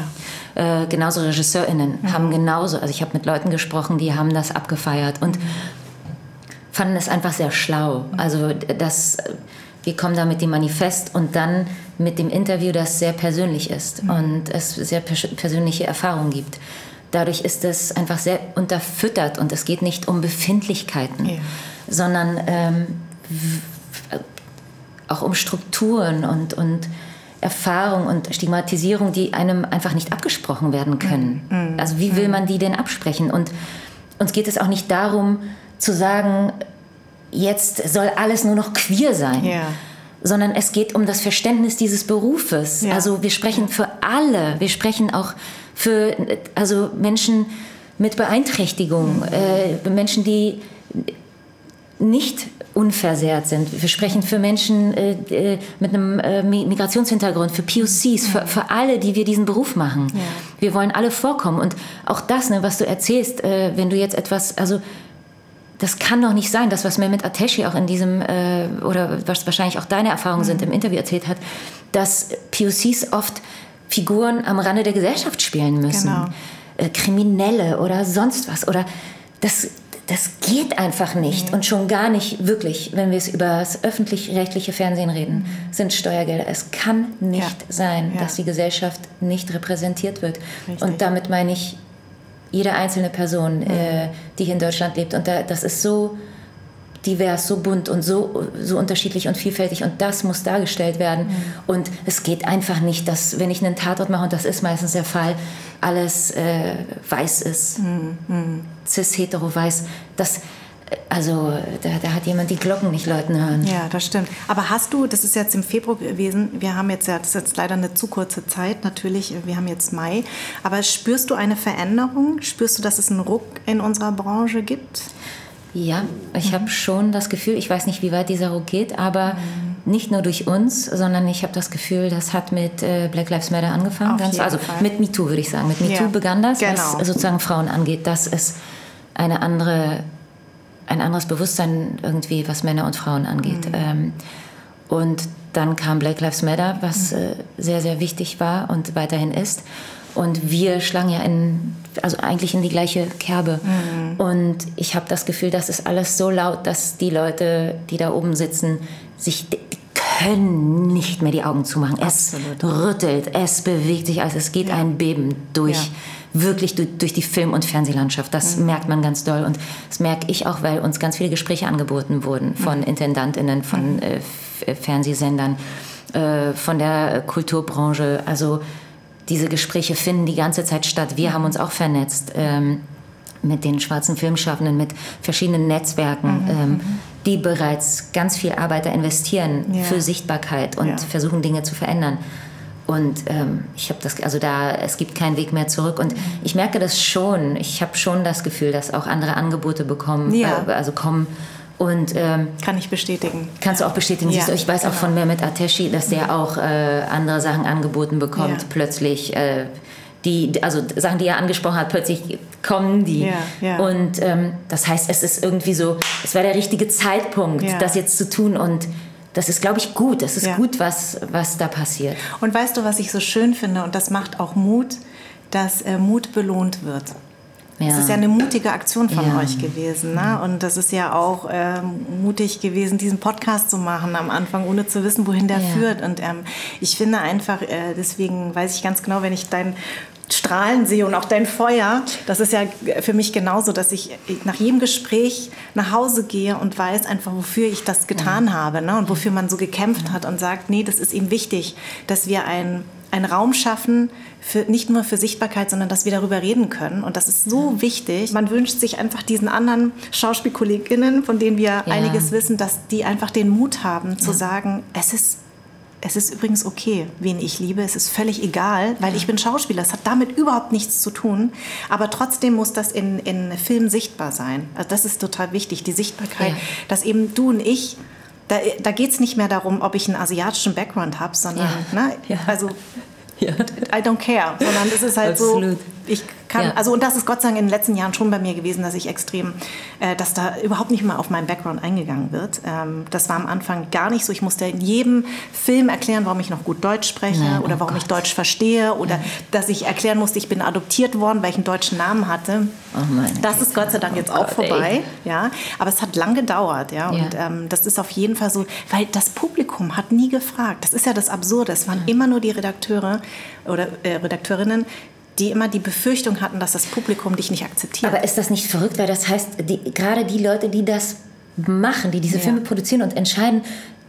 Äh, genauso RegisseurInnen mhm. haben genauso, also ich habe mit Leuten gesprochen, die haben das abgefeiert und mhm. fanden es einfach sehr schlau. Also das, wir kommen da mit dem Manifest und dann mit dem Interview, das sehr persönlich ist mhm. und es sehr persönliche Erfahrungen gibt. Dadurch ist es einfach sehr unterfüttert und es geht nicht um Befindlichkeiten, ja. sondern ähm, auch um Strukturen und, und Erfahrung und Stigmatisierung, die einem einfach nicht abgesprochen werden können. Mhm. Also wie will mhm. man die denn absprechen? Und uns geht es auch nicht darum zu sagen, jetzt soll alles nur noch queer sein. Ja. Sondern es geht um das Verständnis dieses Berufes. Ja. Also wir sprechen für alle. Wir sprechen auch für also Menschen mit Beeinträchtigung, mhm. äh, Menschen, die nicht unversehrt sind. Wir sprechen für Menschen äh, äh mit einem äh, Migrationshintergrund, für POCs, für, für, alle, die wir diesen Beruf machen. Ja. Wir wollen alle vorkommen. Und auch das, ne, was du erzählst, äh, wenn du jetzt etwas, also das kann doch nicht sein, das, was mir mit Ateshi auch in diesem, äh, oder was wahrscheinlich auch deine Erfahrungen mhm. sind, im Interview erzählt hat, dass POCs oft Figuren am Rande der Gesellschaft spielen müssen. Genau. Äh, Kriminelle oder sonst was. Oder das, das geht einfach nicht. Mhm. Und schon gar nicht wirklich, wenn wir es über das öffentlich-rechtliche Fernsehen reden, mhm. sind Steuergelder. Es kann nicht ja. sein, ja. dass die Gesellschaft nicht repräsentiert wird. Richtig. Und damit meine ich jede einzelne Person, mhm. äh, die hier in Deutschland lebt. Und da, das ist so divers, so bunt und so, so unterschiedlich und vielfältig und das muss dargestellt werden. Mhm. Und es geht einfach nicht, dass, wenn ich einen Tatort mache, und das ist meistens der Fall, alles äh, weiß ist, mhm. Mhm. cis, hetero, weiß, das also da, da, hat jemand die Glocken nicht läuten hören. Ja, das stimmt. Aber hast du, das ist jetzt im Februar gewesen, wir haben jetzt ja, das ist jetzt leider eine zu kurze Zeit, natürlich, wir haben jetzt Mai, aber spürst du eine Veränderung? Spürst du, dass es einen Ruck in unserer Branche gibt? Ja, ich mhm. habe schon das Gefühl, ich weiß nicht, wie weit dieser Ruck geht, aber mhm. nicht nur durch uns, sondern ich habe das Gefühl, das hat mit äh, Black Lives Matter angefangen. Ganz, also Fall. mit MeToo würde ich sagen. Mit MeToo ja. begann das, genau. was sozusagen Frauen angeht, dass es eine andere, ein anderes Bewusstsein irgendwie, was Männer und Frauen angeht. Mhm. Ähm, und dann kam Black Lives Matter, was mhm. äh, sehr, sehr wichtig war und weiterhin ist. Und wir schlagen ja in, also eigentlich in die gleiche Kerbe. Mhm. Und ich habe das Gefühl, das ist alles so laut, dass die Leute, die da oben sitzen, sich die können nicht mehr die Augen zumachen. Absolut. Es rüttelt, es bewegt sich alles, es geht ja. ein Beben durch. Ja. Wirklich durch, die Film- und Fernsehlandschaft. Das mhm. merkt man ganz doll. Und das merke ich auch, weil uns ganz viele Gespräche angeboten wurden von mhm. Intendantinnen, von mhm. äh, Fernsehsendern, äh, von der Kulturbranche. Also diese Gespräche finden die ganze Zeit statt. Wir haben uns auch vernetzt ähm, mit den schwarzen Filmschaffenden, mit verschiedenen Netzwerken, mhm. ähm, mhm. die bereits ganz viel Arbeit da investieren ja. für Sichtbarkeit und ja. versuchen Dinge zu verändern. Und ähm, ich habe das, also da, es gibt keinen Weg mehr zurück. Und mhm. ich merke das schon. Ich habe schon das Gefühl, dass auch andere Angebote bekommen, ja. äh, also kommen und, ähm, Kann ich bestätigen. Kannst du auch bestätigen. Ja, du, ich weiß genau. auch von Mehmet Ateshi, dass der ja. auch äh, andere Sachen angeboten bekommt, plötzlich. Äh, die, also Sachen, die er angesprochen hat, plötzlich kommen die. Ja, ja. Und ähm, das heißt, es ist irgendwie so, es war der richtige Zeitpunkt, ja. das jetzt zu tun. Und das ist, glaube ich, gut. Das ist ja. gut, was, was da passiert. Und weißt du, was ich so schön finde, und das macht auch Mut, dass äh, Mut belohnt wird. Ja. Das ist ja eine mutige Aktion von ja. euch gewesen. Ne? Und das ist ja auch äh, mutig gewesen, diesen Podcast zu machen am Anfang, ohne zu wissen, wohin der ja. führt. Und ähm, ich finde einfach, äh, deswegen weiß ich ganz genau, wenn ich dein Strahlen sehe und auch dein Feuer, das ist ja für mich genauso, dass ich nach jedem Gespräch nach Hause gehe und weiß einfach, wofür ich das getan ja. habe ne? und wofür man so gekämpft hat und sagt, nee, das ist ihm wichtig, dass wir ein einen Raum schaffen, für, nicht nur für Sichtbarkeit, sondern dass wir darüber reden können. Und das ist so ja. wichtig. Man wünscht sich einfach diesen anderen Schauspielkolleginnen, von denen wir ja. einiges wissen, dass die einfach den Mut haben zu ja. sagen, es ist es ist übrigens okay, wen ich liebe. Es ist völlig egal, weil ich bin Schauspieler. Es hat damit überhaupt nichts zu tun. Aber trotzdem muss das in, in Film sichtbar sein. Also das ist total wichtig, die Sichtbarkeit, ja. dass eben du und ich da, da geht es nicht mehr darum, ob ich einen asiatischen Background habe, sondern, ja. Ne, ja. also. I don't care, sondern es ist halt Absolut. so, ich kann, ja. also und das ist Gott sei Dank in den letzten Jahren schon bei mir gewesen, dass ich extrem, äh, dass da überhaupt nicht mal auf meinen Background eingegangen wird. Ähm, das war am Anfang gar nicht so. Ich musste in jedem Film erklären, warum ich noch gut Deutsch spreche Nein, oder oh warum Gott. ich Deutsch verstehe oder ja. dass ich erklären musste, ich bin adoptiert worden, weil ich einen deutschen Namen hatte. Oh das ist Gott sei Dank jetzt oh auch Gott, vorbei. Ja, aber es hat lang gedauert. Ja, und ähm, das ist auf jeden Fall so, weil das Publikum hat nie gefragt. Das ist ja das Absurde. Es waren immer nur die Redakteure oder äh, Redakteurinnen, die immer die Befürchtung hatten, dass das Publikum dich nicht akzeptiert. Aber ist das nicht verrückt? Weil das heißt, die, gerade die Leute, die das machen, die diese ja. Filme produzieren und entscheiden,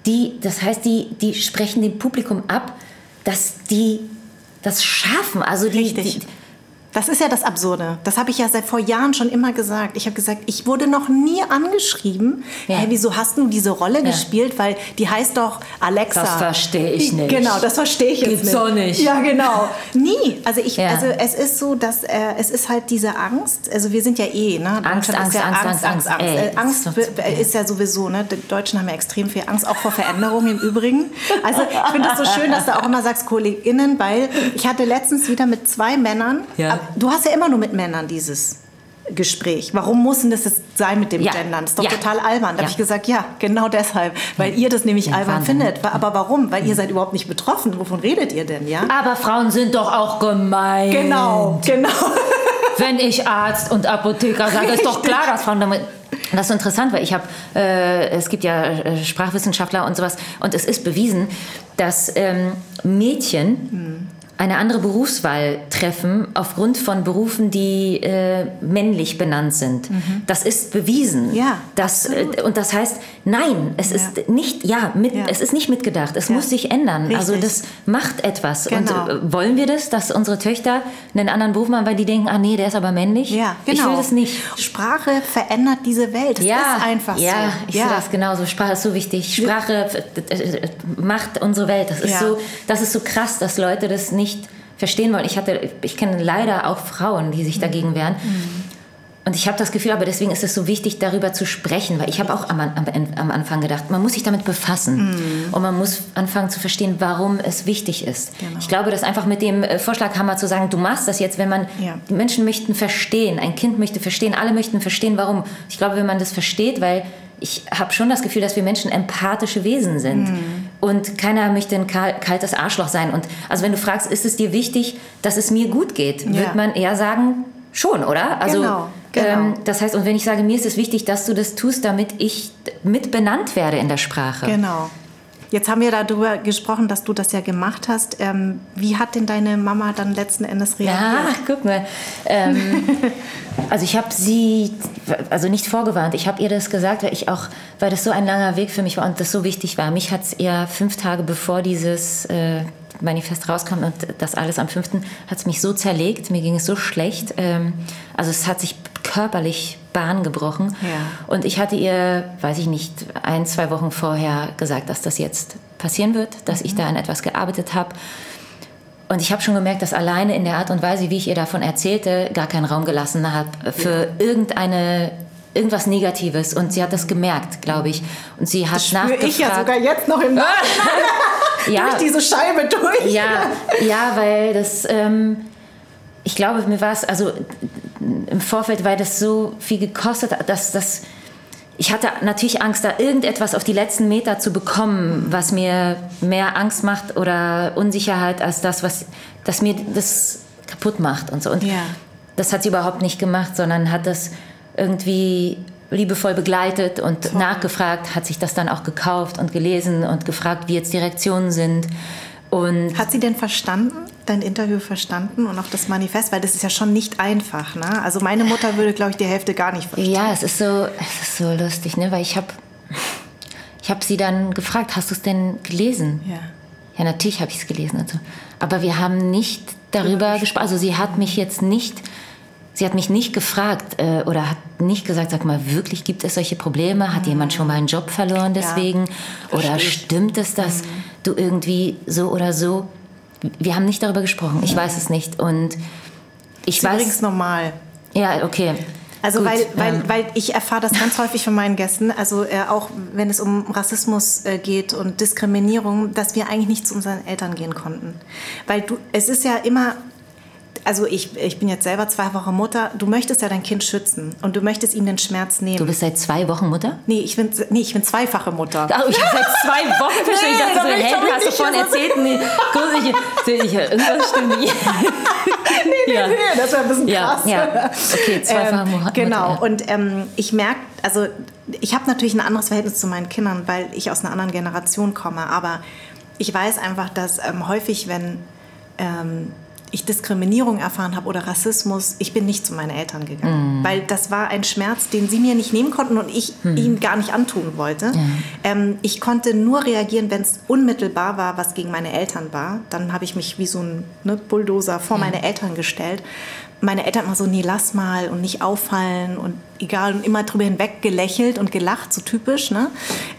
die, das heißt, die, die sprechen dem Publikum ab, dass die das schaffen. Also die, Richtig. Die, das ist ja das Absurde. Das habe ich ja seit vor Jahren schon immer gesagt. Ich habe gesagt, ich wurde noch nie angeschrieben. Ja. Hey, wieso hast du diese Rolle ja. gespielt? Weil die heißt doch Alexa. Das verstehe ich nicht. Genau, das verstehe ich Gibt's jetzt nicht. so nicht. Ja, genau. Nie. Also ich, ja. also es ist so, dass äh, es ist halt diese Angst. Also wir sind ja eh, ne? Angst, Angst, ja Angst, Angst, Angst, Angst. Angst, Ey, Angst ist, ist ja sowieso, ne? Die Deutschen haben ja extrem viel Angst, auch vor Veränderungen im Übrigen. Also ich finde es so schön, dass du auch immer sagst KollegInnen, weil ich hatte letztens wieder mit zwei Männern. Ja. Du hast ja immer nur mit Männern dieses Gespräch. Warum muss denn das sein mit dem ja. Gendern? Das ist doch ja. total albern. Da ja. habe ich gesagt, ja, genau deshalb. Weil ihr das nämlich albern Wahnsinn. findet. Aber warum? Weil ihr seid überhaupt nicht betroffen. Wovon redet ihr denn, ja? Aber Frauen sind doch auch gemein. Genau, genau. Wenn ich Arzt und Apotheker sage, ist doch klar, dass Frauen damit... Das ist so interessant, weil ich habe, äh, es gibt ja äh, Sprachwissenschaftler und sowas, und es ist bewiesen, dass ähm, Mädchen... Eine andere Berufswahl treffen aufgrund von Berufen, die äh, männlich benannt sind. Mhm. Das ist bewiesen. Ja, das, äh, und das heißt, nein, es ja. ist nicht, ja, mit, ja. es ist nicht mitgedacht. Es ja. muss sich ändern. Richtig. Also das macht etwas. Genau. Und äh, wollen wir das, dass unsere Töchter einen anderen Beruf machen, weil die denken, ah nee, der ist aber männlich? Ja, genau. Ich will das nicht. Sprache verändert diese Welt. Das ja, ist einfach so. Ja, ich sehe das genauso. Sprache ist so wichtig. Sprache äh, macht unsere Welt. Das ist so, das ist so krass, dass Leute das nicht nicht verstehen wollen. Ich hatte, ich kenne leider auch Frauen, die sich dagegen wehren. Mhm. Und ich habe das Gefühl, aber deswegen ist es so wichtig, darüber zu sprechen, weil ich habe auch am, am, am, Anfang gedacht, man muss sich damit befassen mm. und man muss anfangen zu verstehen, warum es wichtig ist. Genau. Ich glaube, dass einfach mit dem äh, Vorschlaghammer zu sagen, du machst das jetzt, wenn man, ja. die Menschen möchten verstehen, ein Kind möchte verstehen, alle möchten verstehen, warum. Ich glaube, wenn man das versteht, weil ich habe schon das Gefühl, dass wir Menschen empathische Wesen sind. Mhm. Und keiner möchte ein kaltes Arschloch sein. Und also wenn du fragst, ist es dir wichtig, dass es mir gut geht, ja. wird man eher sagen, schon, oder? Also, genau. Genau. Ähm, das heißt, und wenn ich sage, mir ist es wichtig, dass du das tust, damit ich mit benannt werde in der Sprache. Genau. Jetzt haben wir darüber gesprochen, dass du das ja gemacht hast. Ähm, wie hat denn deine Mama dann letzten Endes reagiert? Ja, guck mal. Ähm, also ich habe sie, also nicht vorgewarnt, ich habe ihr das gesagt, weil ich auch, weil das so ein langer Weg für mich war und das so wichtig war. Mich hat es eher fünf Tage bevor dieses äh, Manifest rauskam und das alles am fünften, hat es mich so zerlegt, mir ging es so schlecht. Ähm, also es hat sich körperlich Bahn gebrochen. Ja. Und ich hatte ihr, weiß ich nicht, ein, zwei Wochen vorher gesagt, dass das jetzt passieren wird, dass mhm. ich da an etwas gearbeitet habe. Und ich habe schon gemerkt, dass alleine in der Art und Weise, wie ich ihr davon erzählte, gar keinen Raum gelassen hat für irgendeine irgendwas Negatives und sie hat das gemerkt, glaube ich. Und sie hat das nachgefragt. ich ja sogar jetzt noch im ja, durch diese Scheibe durch. Ja, ja, weil das ähm, ich glaube, mir war es, also im Vorfeld, weil das so viel gekostet hat, dass das ich hatte natürlich Angst, da irgendetwas auf die letzten Meter zu bekommen, was mir mehr Angst macht oder Unsicherheit als das, was das mir das kaputt macht und so. Und Ja. das hat sie überhaupt nicht gemacht, sondern hat das irgendwie liebevoll begleitet und nachgefragt, hat sich das dann auch gekauft und gelesen und gefragt, wie jetzt die Reaktionen sind. Und Hat sie denn verstanden, dein Interview verstanden und auch das Manifest? Weil das ist ja schon nicht einfach. Ne? Also meine Mutter würde, glaube ich, die Hälfte gar nicht verstehen. Ja, es ist so, es ist so lustig, ne? Weil ich habe, ich habe sie dann gefragt, hast du es denn gelesen? Ja. Ja, natürlich habe ich es gelesen und so. Aber wir haben nicht darüber gesprochen. Also sie hat mich jetzt nicht, sie hat mich nicht gefragt äh, oder hat nicht gesagt, sag mal, wirklich gibt es solche Probleme? Hat jemand schon mal einen Job verloren deswegen? oder verstehe ich. stimmt es, dass du irgendwie so oder so? Wir haben nicht darüber gesprochen. Ich weiß es nicht. Und ich Ist übrigens weiß. normal. Ja, okay. Also Gut, weil, weil, ähm, weil ich erfahre das ganz häufig von meinen Gästen, also äh, auch wenn es um Rassismus äh, geht und Diskriminierung, dass wir eigentlich nicht zu unseren Eltern gehen konnten. Weil du, es ist ja immer, also ich, ich bin jetzt selber zweifache Mutter, du möchtest ja dein Kind schützen und du möchtest ihm den Schmerz nehmen. Du bist seit zwei Wochen Mutter? nee, ich bin, nee, ich bin zweifache Mutter. Oh, ich habe seit zwei Wochen verstanden. Nee, ich dachte da so, bin doch du hast davon so- erzählt. Nee, ich, ich, irgendwas stimmt nicht. nee, ja. nee, das wäre ein bisschen Ja, krass. ja. Okay, zweifache ähm, Mutter, Genau, und ähm, ich merke, also ich habe natürlich ein anderes Verhältnis zu meinen Kindern, weil ich aus einer anderen Generation komme, aber ich weiß einfach, dass ähm, häufig, wenn ähm, ich Diskriminierung erfahren habe oder Rassismus, ich bin nicht zu meinen Eltern gegangen, Mm. weil das war ein Schmerz, den sie mir nicht nehmen konnten und ich Hm. ihnen gar nicht antun wollte. Ähm, ich konnte nur reagieren, wenn es unmittelbar war, was gegen meine Eltern war. Dann habe ich mich wie so ein ne, Bulldozer vor meine Eltern gestellt. Meine Eltern immer so, nee, lass mal und nicht auffallen und egal und immer drüber hinweg gelächelt und gelacht, so typisch. Ne?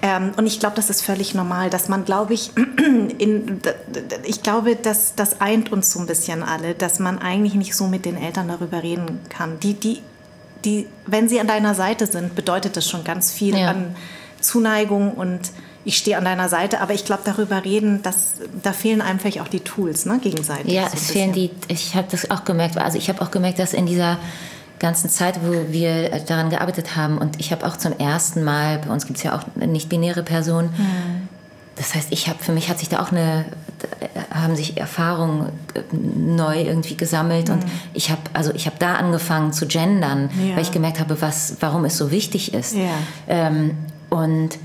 Ähm, und ich glaube, das ist völlig normal, dass man, glaube ich, in, ich glaube, dass das eint uns so ein bisschen alle, dass man eigentlich nicht so mit den Eltern darüber reden kann. Die, die, die, wenn sie an deiner Seite sind, bedeutet das schon ganz viel Ja. an Zuneigung und ich stehe an deiner Seite, aber ich glaube, darüber reden, das, da fehlen einem vielleicht auch die Tools, ne, gegenseitig. Ja, so es fehlen die, ich habe das auch gemerkt, also ich habe auch gemerkt, dass in dieser ganzen Zeit, wo wir daran gearbeitet haben und ich habe auch zum ersten Mal, bei uns gibt es ja auch nicht-binäre Personen, Hm. das heißt, ich habe, für mich hat sich da auch eine, haben sich Erfahrungen äh, neu irgendwie gesammelt und ich habe, also ich habe da angefangen zu gendern, Hm. Ja. weil ich gemerkt habe, was, warum es so wichtig ist. Ja. Ähm, und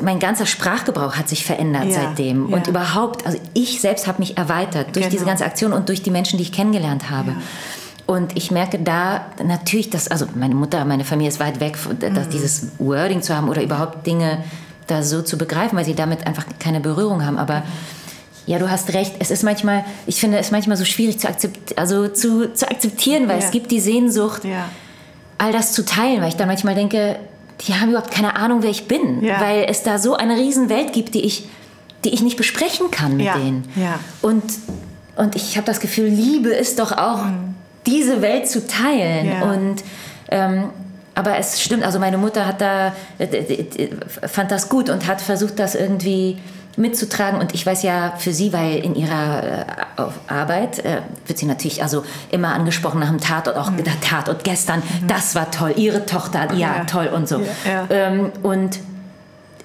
mein ganzer Sprachgebrauch hat sich verändert Ja, seitdem. Und ja. überhaupt, also ich selbst habe mich erweitert durch Genau. diese ganze Aktion und durch die Menschen, die ich kennengelernt habe. Und ich merke da natürlich, dass, also meine Mutter, meine Familie ist weit weg, dass Mhm. dieses Wording zu haben oder überhaupt Dinge da so zu begreifen, weil sie damit einfach keine Berührung haben. Aber ja, du hast recht. Es ist manchmal, ich finde es manchmal so schwierig zu, akzept, also zu, zu akzeptieren, weil Ja. es gibt die Sehnsucht, Ja. all das zu teilen, weil ich dann manchmal denke, die haben überhaupt keine Ahnung, wer ich bin, Ja. weil es da so eine riesen Welt gibt, die ich, die ich nicht besprechen kann mit Ja, denen. ja. Und, und ich habe das Gefühl, Liebe ist doch auch diese Welt zu teilen. Mhm. Und ähm, aber es stimmt, also meine Mutter hat da äh, fand das gut und hat versucht, das irgendwie mitzutragen und ich weiß ja für sie, weil in ihrer äh, Arbeit äh, wird sie natürlich also immer angesprochen nach dem Tatort, auch der Tatort gestern, das war toll, ihre Tochter, ja, Mhm. Ja. toll und so. Ja. Ähm, und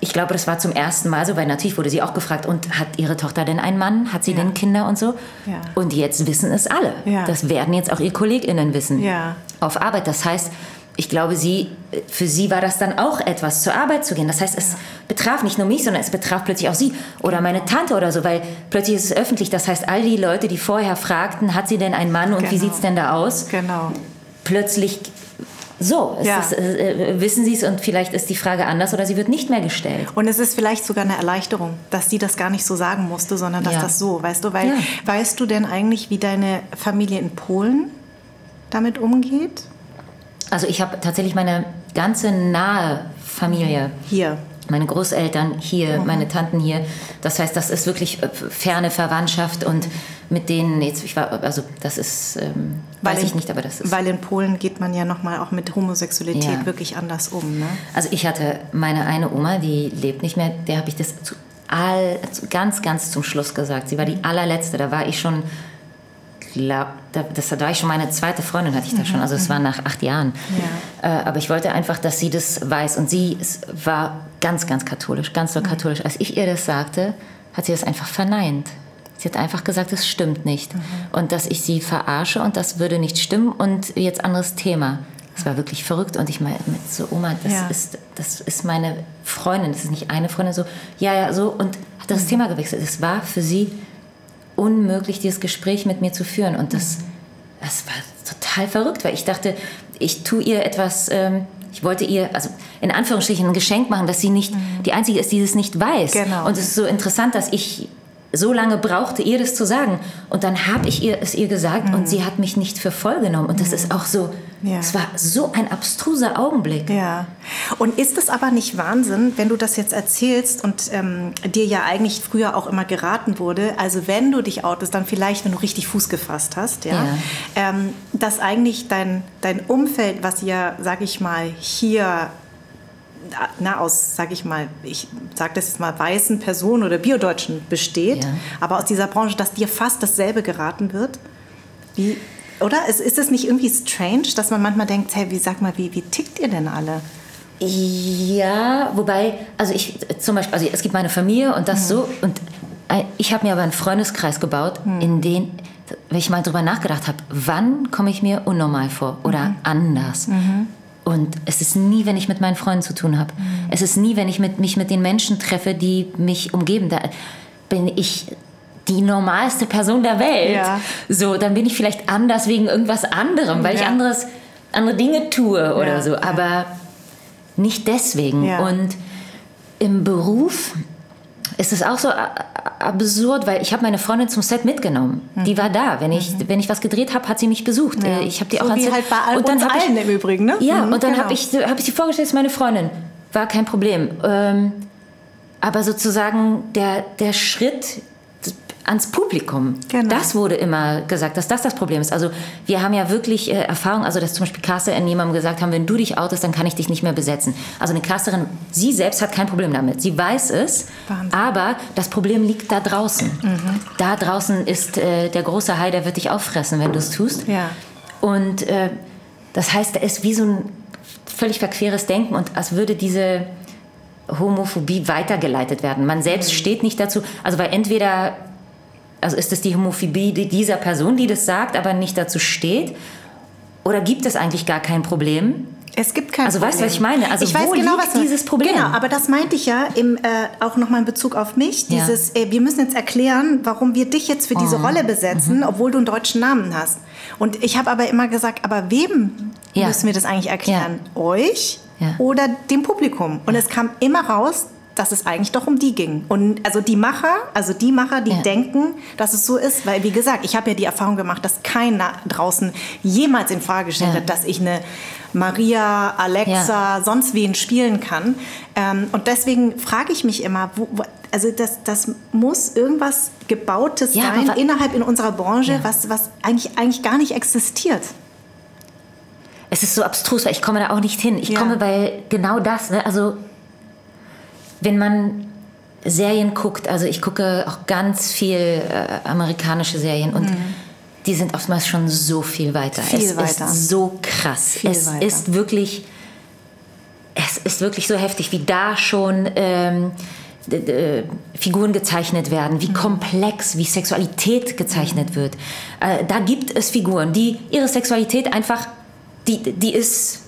ich glaube, das war zum ersten Mal so, weil natürlich wurde sie auch gefragt, und hat ihre Tochter denn einen Mann? Hat sie Ja. denn Kinder und so? Ja. Und jetzt wissen es alle. Ja. Das werden jetzt auch ihre KollegInnen wissen. Auf Arbeit. Das heißt, ich glaube, sie, für sie war das dann auch etwas, zur Arbeit zu gehen. Das heißt, es betraf nicht nur mich, sondern es betraf plötzlich auch sie oder meine Tante oder so, weil plötzlich ist es öffentlich. Das heißt, all die Leute, die vorher fragten, hat sie denn einen Mann und wie Genau. sieht's denn da aus? Genau. Plötzlich so, es Ja. ist, äh, äh, wissen Sie es und vielleicht ist die Frage anders oder sie wird nicht mehr gestellt. Und es ist vielleicht sogar eine Erleichterung, dass sie das gar nicht so sagen musste, sondern dass Ja. das so, weißt du, weil Ja. weißt du denn eigentlich, wie deine Familie in Polen damit umgeht? Also ich habe tatsächlich meine ganze nahe Familie, Hier. meine Großeltern hier, Mhm. meine Tanten hier. Das heißt, das ist wirklich äh, ferne Verwandtschaft und mit denen jetzt, ich war, also das ist, ähm, weiß in- ich nicht, aber das ist. Weil in Polen geht man ja nochmal auch mit Homosexualität Ja. wirklich anders um, ne? Also ich hatte meine eine Oma, die lebt nicht mehr, der habe ich das zu all, ganz, ganz zum Schluss gesagt. Sie war die allerletzte, da war ich schon, glaube, das da war ich schon meine zweite Freundin, hatte ich da schon. Also es war nach acht Jahren. Ja. Äh, aber ich wollte einfach, dass sie das weiß. Und sie war ganz, ganz katholisch, ganz so katholisch. Als ich ihr das sagte, hat sie das einfach verneint. Sie hat einfach gesagt, es stimmt nicht. Mhm. Und dass ich sie verarsche und das würde nicht stimmen und jetzt anderes Thema. Es war wirklich verrückt und ich meine mit so Oma, das ja. ist das ist meine Freundin, das ist nicht eine Freundin so, ja ja so und hat das mhm. Thema gewechselt. Es war für sie unmöglich, dieses Gespräch mit mir zu führen und das das war total verrückt, weil ich dachte, ich tue ihr etwas. Ähm, ich wollte ihr, also in Anführungsstrichen, ein Geschenk machen, dass sie nicht mhm. die Einzige ist, die es nicht weiß. Genau. Und es ist so interessant, dass ich so lange brauchte, ihr das zu sagen. Und dann habe ich ihr es ihr gesagt mhm. und sie hat mich nicht für voll genommen. Und das mhm. ist auch so, ja. es war so ein abstruser Augenblick. Ja. Und ist es aber nicht Wahnsinn, wenn du das jetzt erzählst und ähm, dir ja eigentlich früher auch immer geraten wurde, also wenn du dich outest, dann vielleicht, wenn du richtig Fuß gefasst hast, ja, ja. Ähm, dass eigentlich dein, dein Umfeld, was ja, sag ich mal, hier na, aus, sag ich mal, ich sage das jetzt mal, weißen Personen oder Biodeutschen besteht, ja. aber aus dieser Branche, dass dir fast dasselbe geraten wird? Wie, oder? Ist, ist es nicht irgendwie strange, dass man manchmal denkt, hey, wie sag mal, wie, wie tickt ihr denn alle? Ja, wobei, also ich zum Beispiel, also es gibt meine Familie und das mhm. so und ich habe mir aber einen Freundeskreis gebaut, mhm. in den, wenn ich mal drüber nachgedacht habe, wann komme ich mir unnormal vor oder mhm. anders? Mhm. Und es ist nie, wenn ich mit meinen Freunden zu tun habe. Mhm. Es ist nie, wenn ich mit, mich mit den Menschen treffe, die mich umgeben. Da bin ich die normalste Person der Welt. Ja. So, dann bin ich vielleicht anders wegen irgendwas anderem, weil ja. ich anderes, andere Dinge tue oder ja. so. Aber nicht deswegen. Und im Beruf ist es auch so absurd, weil ich habe meine Freundin zum Set mitgenommen. Mhm. Die war da. Wenn ich, mhm. wenn ich was gedreht habe, hat sie mich besucht. Ja. Ich habe die so auch wie halt bei all und dann uns allen ich, im Übrigen, ne? Ja, mhm, und dann genau. habe ich, hab ich sie vorgestellt, ist meine Freundin. War kein Problem. Ähm, aber sozusagen der, der Schritt ans Publikum. Genau. Das wurde immer gesagt, dass das das Problem ist. Also wir haben ja wirklich äh, Erfahrung, also dass zum Beispiel Caster in jemandem gesagt haben, wenn du dich outest, dann kann ich dich nicht mehr besetzen. Also eine Casterin, sie selbst hat kein Problem damit. Sie weiß es, Wahnsinn. aber das Problem liegt da draußen. Mhm. Da draußen ist äh, der große Hai, der wird dich auffressen, wenn du es tust. Ja. Und äh, das heißt, da ist wie so ein völlig verqueres Denken und als würde diese Homophobie weitergeleitet werden. Man selbst mhm. steht nicht dazu. Also weil entweder also ist es die Homophobie dieser Person, die das sagt, aber nicht dazu steht? Oder gibt es eigentlich gar kein Problem? Es gibt kein also, Problem. Also weißt du, was ich meine? Also ich wo genau, liegt was dieses Problem? Genau, aber das meinte ich ja im, äh, auch nochmal in Bezug auf mich. Dieses, ja. äh, wir müssen jetzt erklären, warum wir dich jetzt für diese oh. Rolle besetzen, mhm. obwohl du einen deutschen Namen hast. Und ich habe aber immer gesagt, aber wem ja. müssen wir das eigentlich erklären? Ja. Euch oder dem Publikum? Und es kam immer raus, dass es eigentlich doch um die ging. Und also die Macher, also die Macher, die ja. denken, dass es so ist, weil wie gesagt, ich habe ja die Erfahrung gemacht, dass keiner draußen jemals in Frage gestellt ja. hat, dass ich eine Maria, Alexa, ja. sonst wen spielen kann. Ähm, und deswegen frage ich mich immer, wo, wo, also das, das muss irgendwas Gebautes sein innerhalb in unserer Branche, was, was eigentlich, eigentlich gar nicht existiert es ist so abstrus, weil ich komme da auch nicht hin. Ich ja. komme bei genau das. Ne? Also wenn man Serien guckt, also ich gucke auch ganz viel äh, amerikanische Serien und mhm. die sind oftmals schon so viel weiter. Viel es weiter. ist so krass. Viel es weiter. ist wirklich, es ist wirklich so heftig, wie da schon ähm, Figuren gezeichnet werden, wie mhm. komplex, wie Sexualität gezeichnet mhm. wird. Äh, da gibt es Figuren, die ihre Sexualität einfach, die, die ist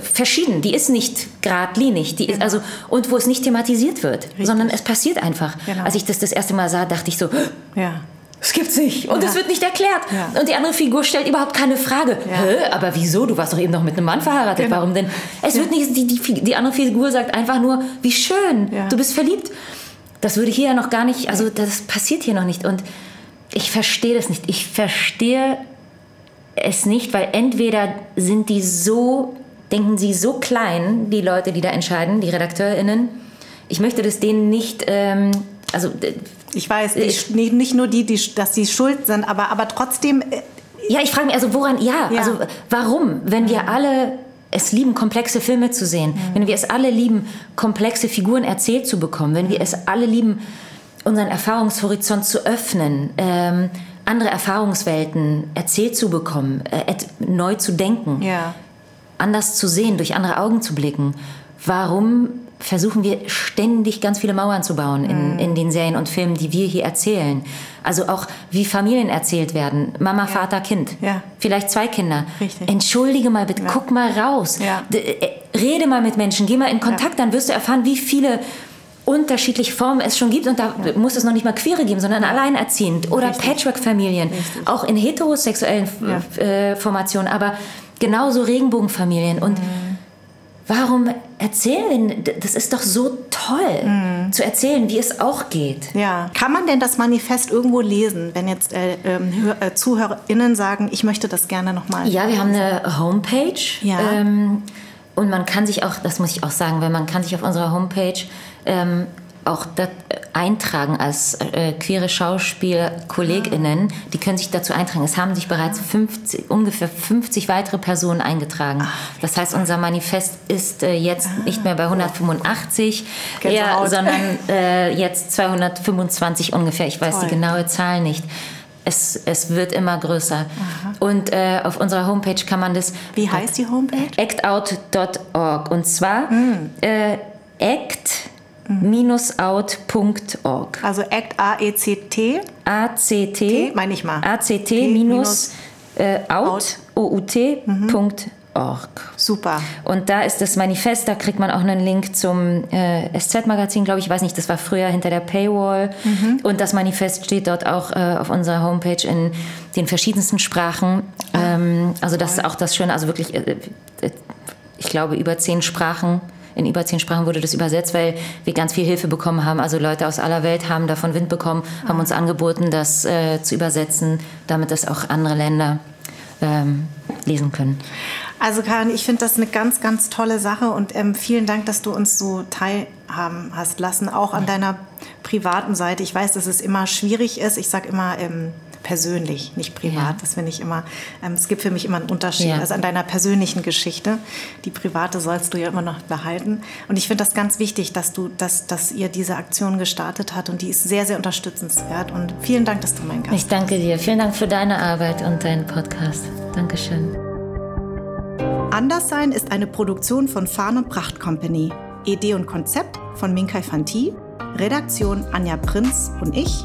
verschieden. Die ist nicht geradlinig. Die genau. ist also, und wo es nicht thematisiert wird, Richtig. sondern es passiert einfach. Genau. Als ich das das erste Mal sah, dachte ich so, ja. Das gibt's nicht. Und es ja. wird nicht erklärt. Ja. Und die andere Figur stellt überhaupt keine Frage. Ja. Hä? Aber wieso? Du warst doch eben noch mit einem Mann verheiratet. Genau. Warum denn? Es wird nicht, die, die, die, andere Figur sagt einfach nur, wie schön, du bist verliebt. Das würde hier ja noch gar nicht, also das passiert hier noch nicht. Und ich verstehe das nicht. Ich verstehe es nicht, weil entweder sind die so denken sie so klein, die Leute, die da entscheiden, die RedakteurInnen. Ich möchte das denen nicht, ähm, also. Ich weiß, die, nicht nur die, die, dass sie schuld sind, aber, aber trotzdem. Äh, ja, ich frage mich, also woran, ja, ja, also warum, wenn wir alle es lieben, komplexe Filme zu sehen, mhm. wenn wir es alle lieben, komplexe Figuren erzählt zu bekommen, wenn wir es alle lieben, unseren Erfahrungshorizont zu öffnen, ähm, andere Erfahrungswelten erzählt zu bekommen, äh, neu zu denken, ja. Anders zu sehen, durch andere Augen zu blicken. Warum versuchen wir ständig ganz viele Mauern zu bauen in, mhm. in den Serien und Filmen, die wir hier erzählen? Also auch wie Familien erzählt werden. Mama, ja. Vater, Kind. Ja. Vielleicht zwei Kinder. Richtig. Entschuldige mal bitte, ja. guck mal raus. Ja. Äh, rede mal mit Menschen, geh mal in Kontakt, dann wirst du erfahren, wie viele unterschiedliche Formen es schon gibt und da muss es noch nicht mal queere geben, sondern alleinerziehend oder Patchwork-Familien, auch in heterosexuellen äh, Formationen, aber genauso Regenbogenfamilien und mhm. Warum erzählen? Das ist doch so toll, mhm. zu erzählen, wie es auch geht. Ja. Kann man denn das Manifest irgendwo lesen, wenn jetzt äh, äh, ZuhörerInnen sagen, ich möchte das gerne nochmal? Ja, wir haben eine Homepage. Ja. Ähm, und man kann sich auch, das muss ich auch sagen, weil man kann sich auf unserer Homepage ähm, auch eintragen als äh, queere Schauspielkolleginnen. Die können sich dazu eintragen. Es haben sich bereits 50, ungefähr 50 weitere Personen eingetragen. Das heißt, unser Manifest ist äh, jetzt ah. nicht mehr bei 185, eher, sondern äh, jetzt 225 ungefähr. Ich weiß Toll. die genaue Zahl nicht. Es, es, wird immer größer. Aha. Und äh, auf unserer Homepage kann man das. Wie heißt die Homepage? actout.org. Und zwar mm. äh, act out.org. Also ACT, A-E-C-T. A-C-T. Meine ich mal. A-C-T minus äh, out, O-U-T. Mhm. Org. Super. Und da ist das Manifest, da kriegt man auch einen Link zum äh, SZ-Magazin, glaube ich. Ich weiß nicht, das war früher hinter der Paywall. Mhm. Und das Manifest steht dort auch äh, auf unserer Homepage in den verschiedensten Sprachen. Ah, ähm, also das ist auch das Schöne, also wirklich, äh, äh ich glaube, über zehn Sprachen in über zehn Sprachen wurde das übersetzt, weil wir ganz viel Hilfe bekommen haben. Also Leute aus aller Welt haben davon Wind bekommen, haben uns angeboten, das äh, zu übersetzen, damit das auch andere Länder ähm, lesen können. Also Karin, ich finde das eine ganz, ganz tolle Sache und ähm, vielen Dank, dass du uns so teilhaben hast lassen, auch an deiner privaten Seite. Ich weiß, dass es immer schwierig ist. Ich sage immer, ähm, persönlich, nicht privat. Ja. Das finde ich immer, ähm, es gibt für mich immer einen Unterschied. Ja. Also an deiner persönlichen Geschichte. Die private sollst du ja immer noch behalten. Und ich finde das ganz wichtig, dass du, dass, dass ihr diese Aktion gestartet hat und die ist sehr, sehr unterstützenswert. Und vielen Dank, dass du mein Gast bist. Ich danke dir. Vielen Dank für deine Arbeit und deinen Podcast. Dankeschön. Anderssein ist eine Produktion von Farn und Pracht Company. Idee und Konzept von Minkai Fanti, Redaktion Anja Prinz und ich,